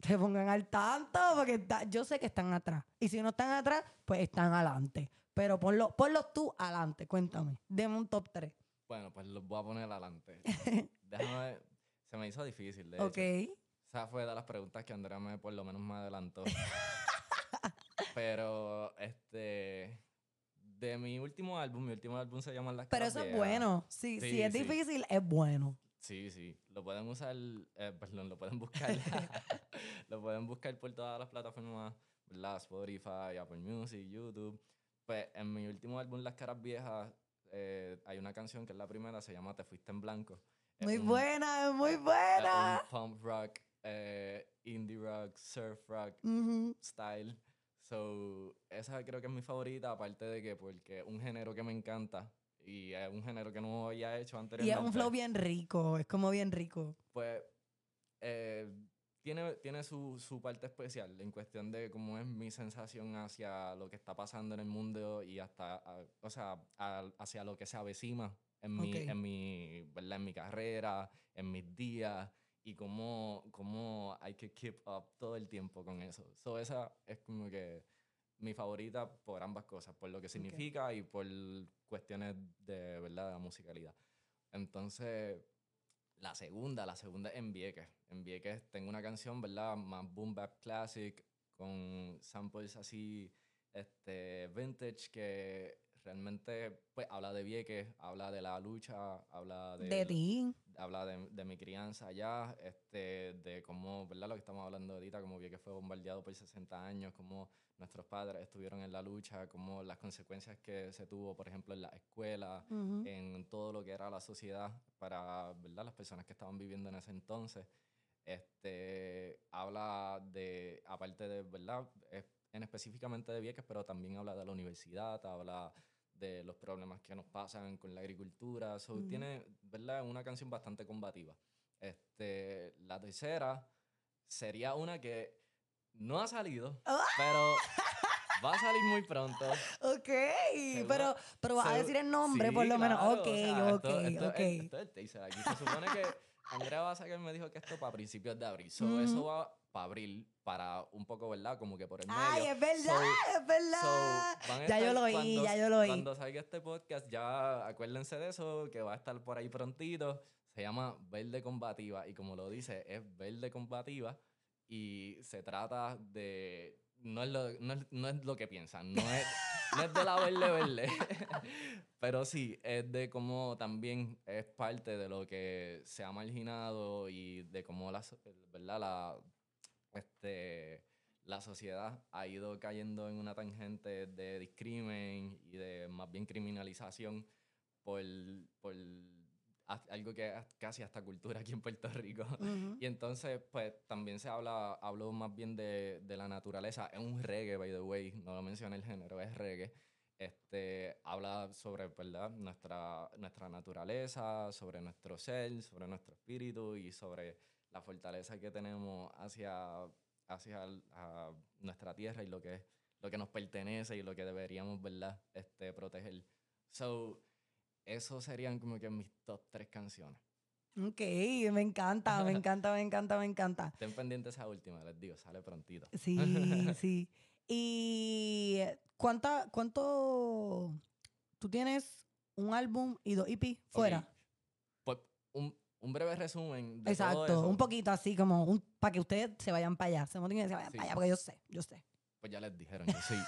se pongan al tanto porque está- yo sé que están atrás. Y si no están atrás, pues están adelante. Pero ponlo, ponlo tú adelante, cuéntame. Deme un top 3. Bueno, pues los voy a poner adelante. (laughs) Déjame, se me hizo difícil, de Ok. hecho. Esa fue de las preguntas que Andrea me por lo menos me adelantó. (laughs) Pero, este, de mi último álbum, mi último álbum se llama Las Pero Caras eso es Viejas. bueno. Si Sí, es sí. difícil, es bueno. Sí, sí. Lo pueden usar, eh, perdón, lo pueden buscar. (laughs) lo pueden buscar por todas las plataformas, ¿verdad? Spotify, Apple Music, YouTube. Pues en mi último álbum, Las Caras Viejas, eh, hay una canción que es la primera, se llama Te Fuiste en Blanco. Es Muy un- buena, es muy es buena. un pump rock, eh, indie rock, surf rock style. So, esa creo que es mi favorita, aparte de que porque es un género que me encanta y es un género que no había hecho Y anteriormente. es un flow bien rico, es como bien rico. Pues eh, tiene, tiene su, su parte especial en cuestión de cómo es mi sensación hacia lo que está pasando en el mundo y hasta, a- o sea, a- hacia lo que se avecina en mi, en mi, ¿verdad? En mi carrera, en mis días y cómo, cómo hay que keep up todo el tiempo con eso. So, esa es como que mi favorita por ambas cosas, por lo que significa y por cuestiones de, ¿verdad? de musicalidad. Entonces, la segunda, la segunda es en Vieques. En Vieques tengo una canción, ¿verdad? Más boom bap classic, con samples así, este, vintage, que realmente, pues, habla de Vieques, habla de la lucha, habla de... De ti. Habla de, de mi crianza allá, este, de cómo, ¿verdad? Lo que estamos hablando ahorita, como Vieques fue bombardeado por 60 años, cómo nuestros padres estuvieron en la lucha, como las consecuencias que se tuvo, por ejemplo, en la escuela, Ujú. en todo lo que era la sociedad para ¿verdad? las personas que estaban viviendo en ese entonces. Este, habla de, aparte de, ¿verdad? Es- en específicamente de Vieques, pero también habla de la universidad, habla de los problemas que nos pasan con la agricultura. So, Ujú. Tiene, ¿verdad? Una canción bastante combativa. Este, la tercera sería una que no ha salido, Ah. pero va a salir muy pronto. Ok, Seguro- pero, pero vas a Segu- decir el nombre Sí, por lo menos. claro, Ok, o sea, ok, esto- esto ok. es- esto es el teaser aquí. Se supone que Andrea Basaker me dijo que esto para principios de abril. So, Ujú. Eso va para abril, para un poco, ¿verdad? Como que por el medio. Ay, es verdad, So- es verdad. so, ya yo lo oí, cuando- ya yo lo oí. Cuando salga este podcast, ya acuérdense de eso, que va a estar por ahí prontito. Se llama Verde Combativa y como lo dice, es Verde Combativa y se trata de... No es lo, no es, no es lo que piensan, no es, no es de la verde verde, (laughs) pero sí, es de cómo también es parte de lo que se ha marginado y de cómo la, so- ¿verdad? La, este, la sociedad ha ido cayendo en una tangente de discrimen y de más bien criminalización por, por algo que es casi hasta cultura aquí en Puerto Rico. Ujú. Y entonces, pues también se habla, hablo más bien de, de la naturaleza. Es un reggae, by the way, no lo mencioné el género, es reggae. Este, habla sobre, ¿verdad? Nuestra, nuestra naturaleza, sobre nuestro ser, sobre nuestro espíritu y sobre la fortaleza que tenemos hacia, hacia a nuestra tierra y lo que, lo que nos pertenece y lo que deberíamos, ¿verdad? Este, proteger. So, esos serían como que mis top tres canciones. Ok, me encanta, me (laughs) encanta, me encanta, me encanta. Estén pendientes esa última, les digo, sale prontito. Sí, (laughs) sí. ¿Y cuánta, cuánto tú tienes un álbum y dos EP fuera? Pues un, un breve resumen de todo Exacto, eso. un poquito así como un, para que ustedes se vayan para allá, se motiven y se vayan Sí. para allá, porque yo sé, yo sé. Pues ya les dijeron, yo soy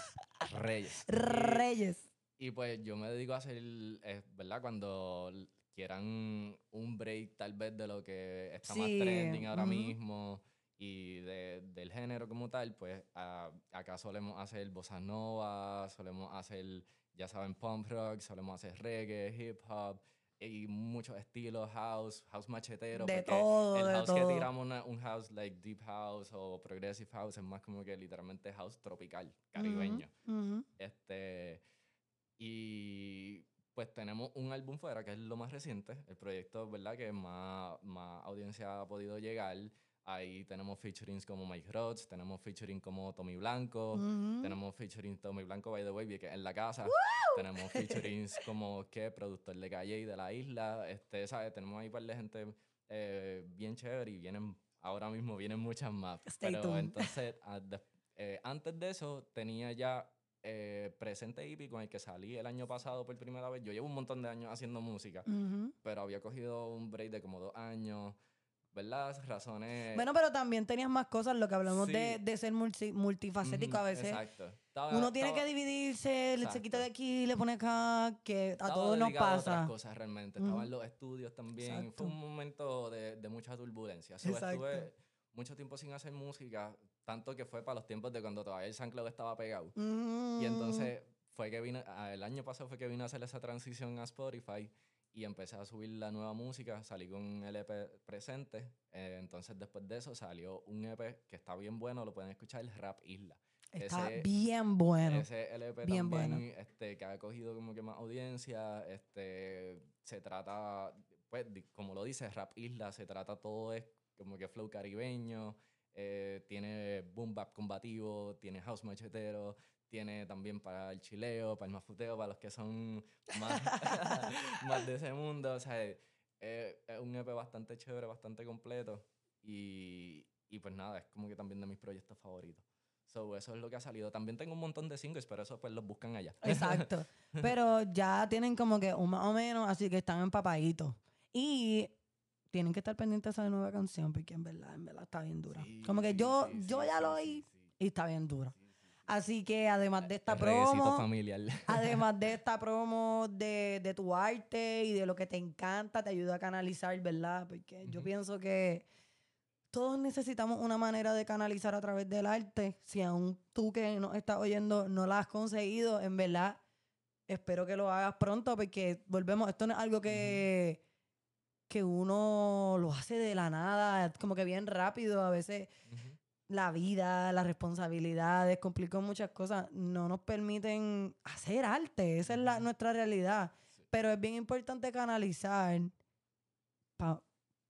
(laughs) Reyes. Reyes. Y, pues yo me dedico a hacer, eh, ¿verdad? Cuando l- quieran un break tal vez de lo que está más Sí, trending ahora ujú. mismo y de- del género como tal, pues a- acá solemos hacer bossa nova, solemos hacer, ya saben, pump rock, solemos hacer reggae, hip hop y muchos estilos, house, house machetero. De todo, el de house todo. que tiramos es un house like deep house o progressive house, es más como que literalmente house tropical, caribeño. Ujú, ujú. Este, y pues tenemos un álbum fuera, que es lo más reciente, el proyecto, ¿verdad? Que más, más audiencia ha podido llegar. Ahí tenemos featurings como Mike Rhodes, tenemos featuring como Tommy Blanco, Ujú. tenemos featuring Tommy Blanco, by the way, que en la casa. Tenemos featurings (laughs) como que productor de calle y de la isla. Este, ¿sabes? Tenemos ahí un par de gente eh, bien chévere y vienen, ahora mismo vienen muchas más. Stay Pero tuned. entonces, (laughs) a- de- eh, antes de eso, tenía ya eh, Presente Hippie con el que salí el año pasado por primera vez. Yo llevo un montón de años haciendo música, Ujú. pero había cogido un break de como dos años, ¿verdad? Razones... Bueno, pero también tenías más cosas, lo que hablamos de, Sí. de ser multi- multifacético Ujú, a veces. Exacto. Estaba- Uno tiene estaba- que dividirse, le- se quita de aquí, le pone acá, que a Estaba todos nos dedicado a otras pasa. cosas realmente. Estaba Ujú. en los estudios también. Exacto. Fue un momento de, de mucha turbulencia. So, estuve mucho tiempo sin hacer música, tanto que fue para los tiempos de cuando todavía el SoundCloud estaba pegado. Y Mm. entonces fue que vine, ah, el año pasado fue que vine a hacer esa transición a Spotify y empecé a subir la nueva música. Salí con un LP presente. eh, entonces después de eso salió un EP que está bien bueno, lo pueden escuchar, Rap Isla. Está ese- bien bueno. Ese LP bien también, bueno. este, que ha cogido como que más audiencia, este, se trata, pues, como lo dice, Rap Isla, se trata todo es como que flow caribeño, eh, tiene boom bap combativo, tiene house machetero, tiene también para el chileo, para el mafuteo, para los que son más, (laughs) más de ese mundo, o sea, eh, es un EP bastante chévere, bastante completo y, y pues nada, es como que también de mis proyectos favoritos. So, eso es lo que ha salido. También tengo un montón de singles, pero eso pues los buscan allá. (laughs) Exacto. Pero ya tienen como que un más o menos, así que están empapaditos. Y tienen que estar pendientes de esa nueva canción porque en verdad, en verdad está bien dura. Sí, Como que sí, yo, sí, yo ya lo oí y está bien dura. Sí, sí, sí. Así que además de esta El promo, familiar. (laughs) además de esta promo de, de tu arte y de lo que te encanta, te ayuda a canalizar, ¿verdad? Porque yo pienso que todos necesitamos una manera de canalizar a través del arte. Si aún tú que nos estás oyendo no la has conseguido, en verdad, espero que lo hagas pronto porque volvemos, esto no es algo que, que uno lo hace de la nada, como que bien rápido, a veces. La vida, las responsabilidades, complican muchas cosas, no nos permiten hacer arte. Esa es la, nuestra realidad. Sí. Pero es bien importante canalizar para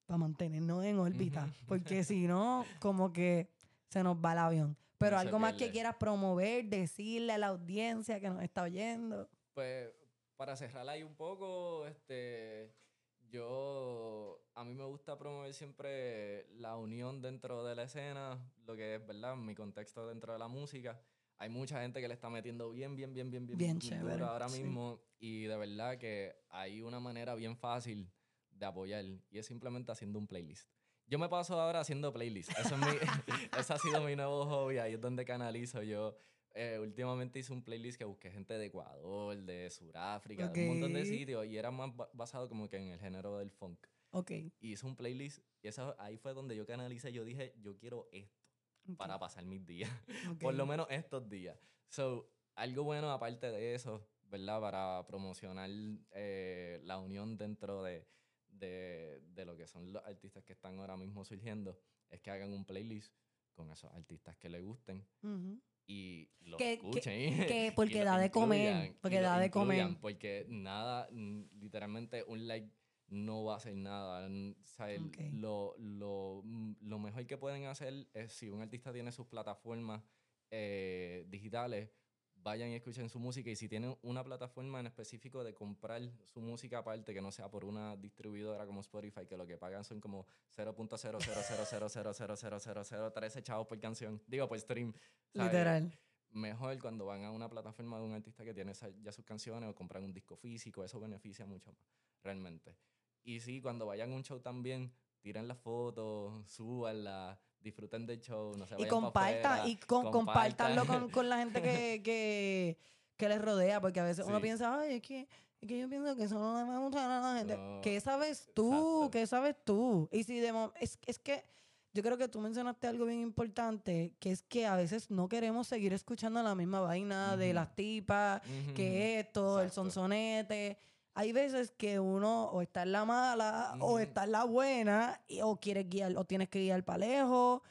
mantenernos en órbita. (laughs) Porque si no, como que se nos va el avión. Pero algo más que quieras promover, decirle a la audiencia que nos está oyendo. Pues para cerrar ahí un poco, este, yo, a mí me gusta promover siempre la unión dentro de la escena, lo que es, ¿verdad? Mi contexto dentro de la música. Hay mucha gente que le está metiendo bien, bien, bien, bien, bien, Bien chévere, ahora sí. mismo y de verdad que hay una manera bien fácil de apoyar y es simplemente haciendo un playlist. Yo me paso ahora haciendo playlists. Eso es mi, (laughs) ese ha sido mi nuevo hobby. Ahí es donde canalizo. Yo eh, últimamente hice un playlist que busqué gente de Ecuador, de Sudáfrica, de un montón de sitios. Y era más ba- basado como que en el género del funk. Ok. Y hice un playlist y esa, ahí fue donde yo canalicé. Yo dije, yo quiero esto para pasar mis días. (laughs) ok. Por lo menos estos días. So, algo bueno aparte de eso, ¿verdad? Para promocionar eh, la unión dentro de, de, de lo que son los artistas que están ahora mismo surgiendo, es que hagan un playlist con esos artistas que les gusten Ujú. Y lo Que- escuchen. que (laughs) porque da de comer, incluyan, porque da de comer. Porque nada, literalmente un like no va a hacer nada. n- o sea, el- Ok. lo, lo, mm, lo mejor que pueden hacer es si un artista tiene sus plataformas eh, digitales, vayan y escuchen su música. Y si tienen una plataforma en específico de comprar su música aparte, que no sea por una distribuidora como Spotify, que lo que pagan son como 0.00000000013 chavos por canción. Digo, por stream. Literal. Mejor cuando van a una plataforma de un artista que tiene ya sus canciones o compran un disco físico, eso beneficia mucho más, realmente. Y sí, cuando vayan a un show también, tiren las fotos, súbanlas, disfruten del show, no se Y vayan pa' compartan, y con, compartan. compártanlo con, (laughs) con la gente que, que, que les rodea, porque a veces uno piensa, ay, es que, es que yo pienso que eso no le va a la gente. No, ¿Qué sabes tú? exacto. ¿Qué sabes tú? Y si de es, es que yo creo que tú mencionaste algo bien importante, que es que a veces no queremos seguir escuchando la misma vaina de las tipas, que esto, el Exacto. sonsonete. Hay veces que uno o está en la mala o está en la buena y- o quieres guiar o tienes que guiar para lejos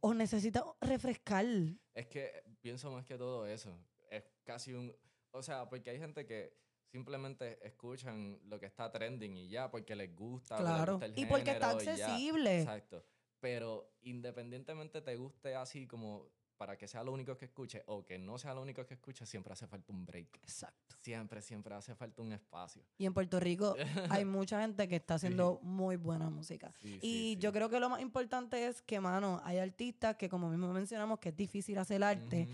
o necesitas refrescar. Es que pienso más que todo eso. Es casi un... O sea, porque hay gente que simplemente escuchan lo que está trending y ya, porque les gusta. o les Claro. gusta el Y porque está accesible. Exacto. Pero independientemente te guste así como para que sea lo único que escuche o que no sea lo único que escuche, siempre hace falta un break. Exacto. Siempre, siempre hace falta un espacio. Y en Puerto Rico (laughs) hay mucha gente que está haciendo muy buena música. Sí, Y sí. yo creo que lo más importante es que, mano, hay artistas que, como mismo mencionamos, que es difícil hacer arte.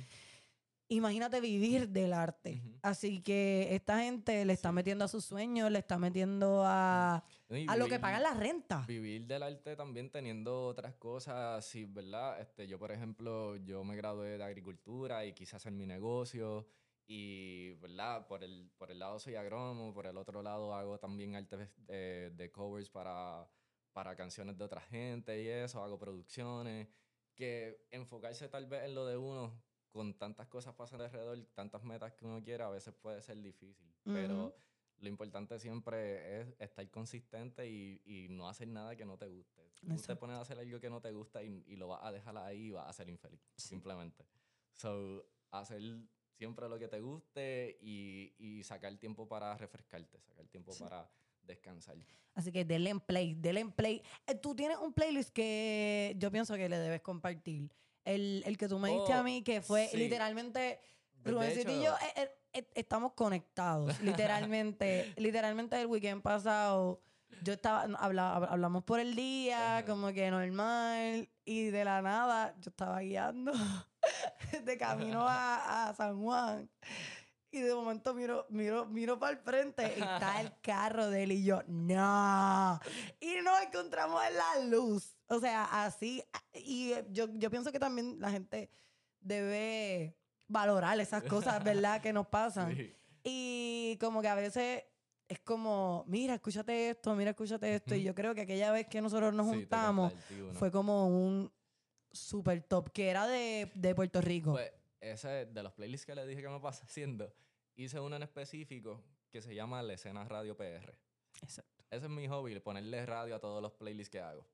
Imagínate vivir del arte. Así que esta gente le está Sí. metiendo a sus sueños, le está metiendo a, a lo que pagan la renta. Vivir del arte también teniendo otras cosas, sí, ¿verdad? Este, yo, por ejemplo, yo me gradué de agricultura y quise hacer mi negocio y, ¿verdad? Por el, por el lado soy agrónomo, por el otro lado hago también arte de, de covers para, para canciones de otra gente y eso, hago producciones, que enfocarse tal vez en lo de uno con tantas cosas pasando alrededor, tantas metas que uno quiera, a veces puede ser difícil, pero Ujú. lo importante siempre es estar consistente y, y no hacer nada que no te guste. Tú te Exacto. pones a hacer algo que no te gusta y, y lo vas a dejar ahí y vas a ser infeliz, simplemente. So, hacer siempre lo que te guste y, y sacar tiempo para refrescarte, sacar tiempo Sí. para descansar. Así que denle en play, denle en play. Eh, Tú tienes un playlist que yo pienso que le debes compartir. El, el que tú me diste a Oh, mí, que fue sí. literalmente De Rubencito y yo eh, eh, eh, estamos conectados, literalmente. (laughs) literalmente el weekend pasado, yo estaba, no, habla- hab- hablamos por el día, Ajá. como que normal, y de la nada yo estaba guiando (laughs) de camino a, a San Juan. Y de momento miro, miro, miro para el frente y está el (laughs) carro de él y yo, no. Y nos encontramos en la luz. O sea, así. Y yo, yo pienso que también la gente debe valorar esas cosas, ¿verdad? Que nos pasan. (laughs) Sí. Y como que a veces es como, mira, escúchate esto, mira, escúchate esto. Y yo creo que aquella vez que nosotros nos Sí, juntamos fue como un super top, que era de, de Puerto Rico. Pues ese de los playlists que le dije que me pasa haciendo, hice uno en específico que se llama La Escena Radio PR. Exacto. Ese es mi hobby, ponerle radio a todos los playlists que hago.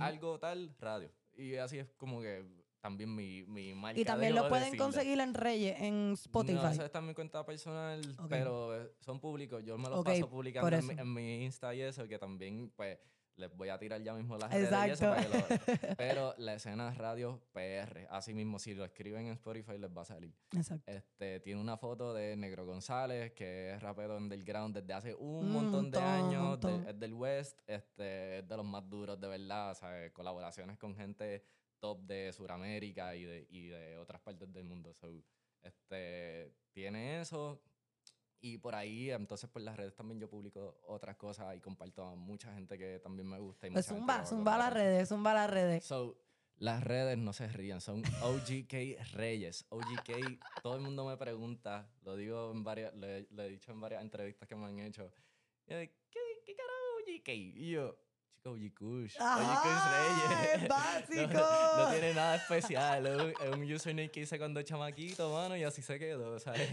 Algo tal, radio. Y así es como que también mi, mi marca. Y también lo de pueden decirle. conseguir en Reyes, en Spotify. No, esa está en mi cuenta personal, pero son públicos. Yo me los Ok, paso publicando en mi, en mi Insta y eso, que también, pues, les voy a tirar ya mismo las redes y eso Exacto. para que lo- (laughs) Pero la escena radio PR, así mismo, si lo escriben en Spotify les va a salir. Exacto. Este, tiene una foto de Negro González, que es rapero underground desde hace un Un montón de años, de- es del West, este, es de los más duros de verdad, ¿sabes? Colaboraciones con gente top de Sudamérica y de, y de otras partes del mundo. So, este, tiene eso. Y por ahí, entonces, por las redes también yo publico otras cosas y comparto a mucha gente que también me gusta. Y Pues zumba, zumba las redes, zumba las redes. So, las redes no se rían, son OGK Reyes. OGK, (laughs) todo el mundo me pregunta, lo digo en varias, lo he, lo he dicho en varias entrevistas que me han hecho. y yo, ¿Qué, qué carajo OGK? Y yo, chico, OG Kush. OG Kush ¡Es Reyes. (laughs) básico! No, no tiene nada especial, es un, es un username que hice cuando chamaquito, mano, y así se quedó, ¿sabes?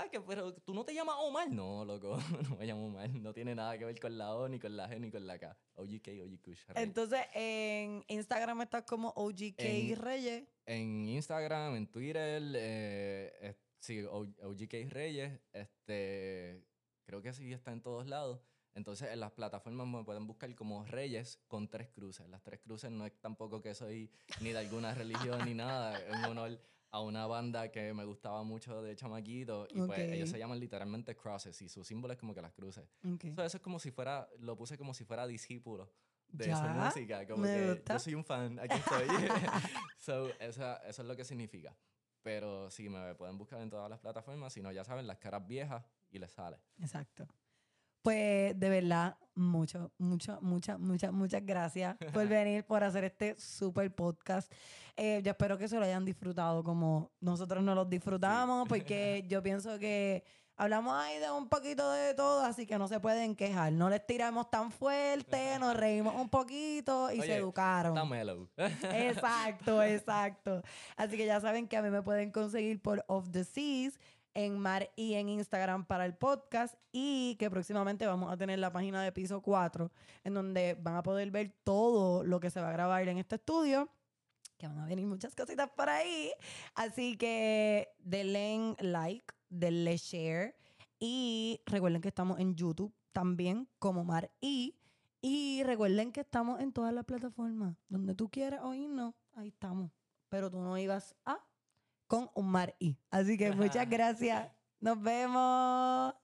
Ah, que pero tú no te llamas Omar. No, loco, (laughs) no me llamo Omar. No tiene nada que ver con la O, ni con la G, ni con la K. OGK, OG Kush Reyes. Entonces, en Instagram estás como OGK En- Reyes. en Instagram, en Twitter, eh, sí, OGK Reyes, este, creo que sí está en todos lados. Entonces, en las plataformas me pueden buscar como Reyes con tres cruces. Las tres cruces no es tampoco que soy ni de alguna (laughs) religión ni nada, es un honor a una banda que me gustaba mucho de chamaquito y pues ellos Ok. se llaman literalmente crosses y su símbolo es como que las cruces. Ok. So, eso es como si fuera, lo puse como si fuera discípulo de Ya, su música, como me que gusta. yo soy un fan, aquí estoy. (laughs) so, esa, eso es lo que significa. Pero sí, me pueden buscar en todas las plataformas, si no, ya saben, las caras viejas y les sale. Exacto. Pues de verdad, mucho, mucho, muchas, muchas, muchas gracias por (laughs) venir, por hacer este super podcast. Eh, yo espero que se lo hayan disfrutado como nosotros nos los disfrutamos, porque (laughs) yo pienso que hablamos ahí de un poquito de todo, así que no se pueden quejar. No les tiramos tan fuerte, nos reímos un poquito y se educaron. Está mellow. (laughs) Exacto, exacto. Así que ya saben que a mí me pueden conseguir por Off the Seas en Mar y en Instagram para el podcast y que próximamente vamos a tener la página de piso 4 en donde van a poder ver todo lo que se va a grabar en este estudio que van a venir muchas cositas por ahí. Así que denle like denle share y recuerden que estamos en YouTube también como Mar y y recuerden que estamos en todas las plataformas. Donde tú quieras oírnos ahí estamos. Pero tú no ibas a con un Mar y así que muchas gracias. Nos vemos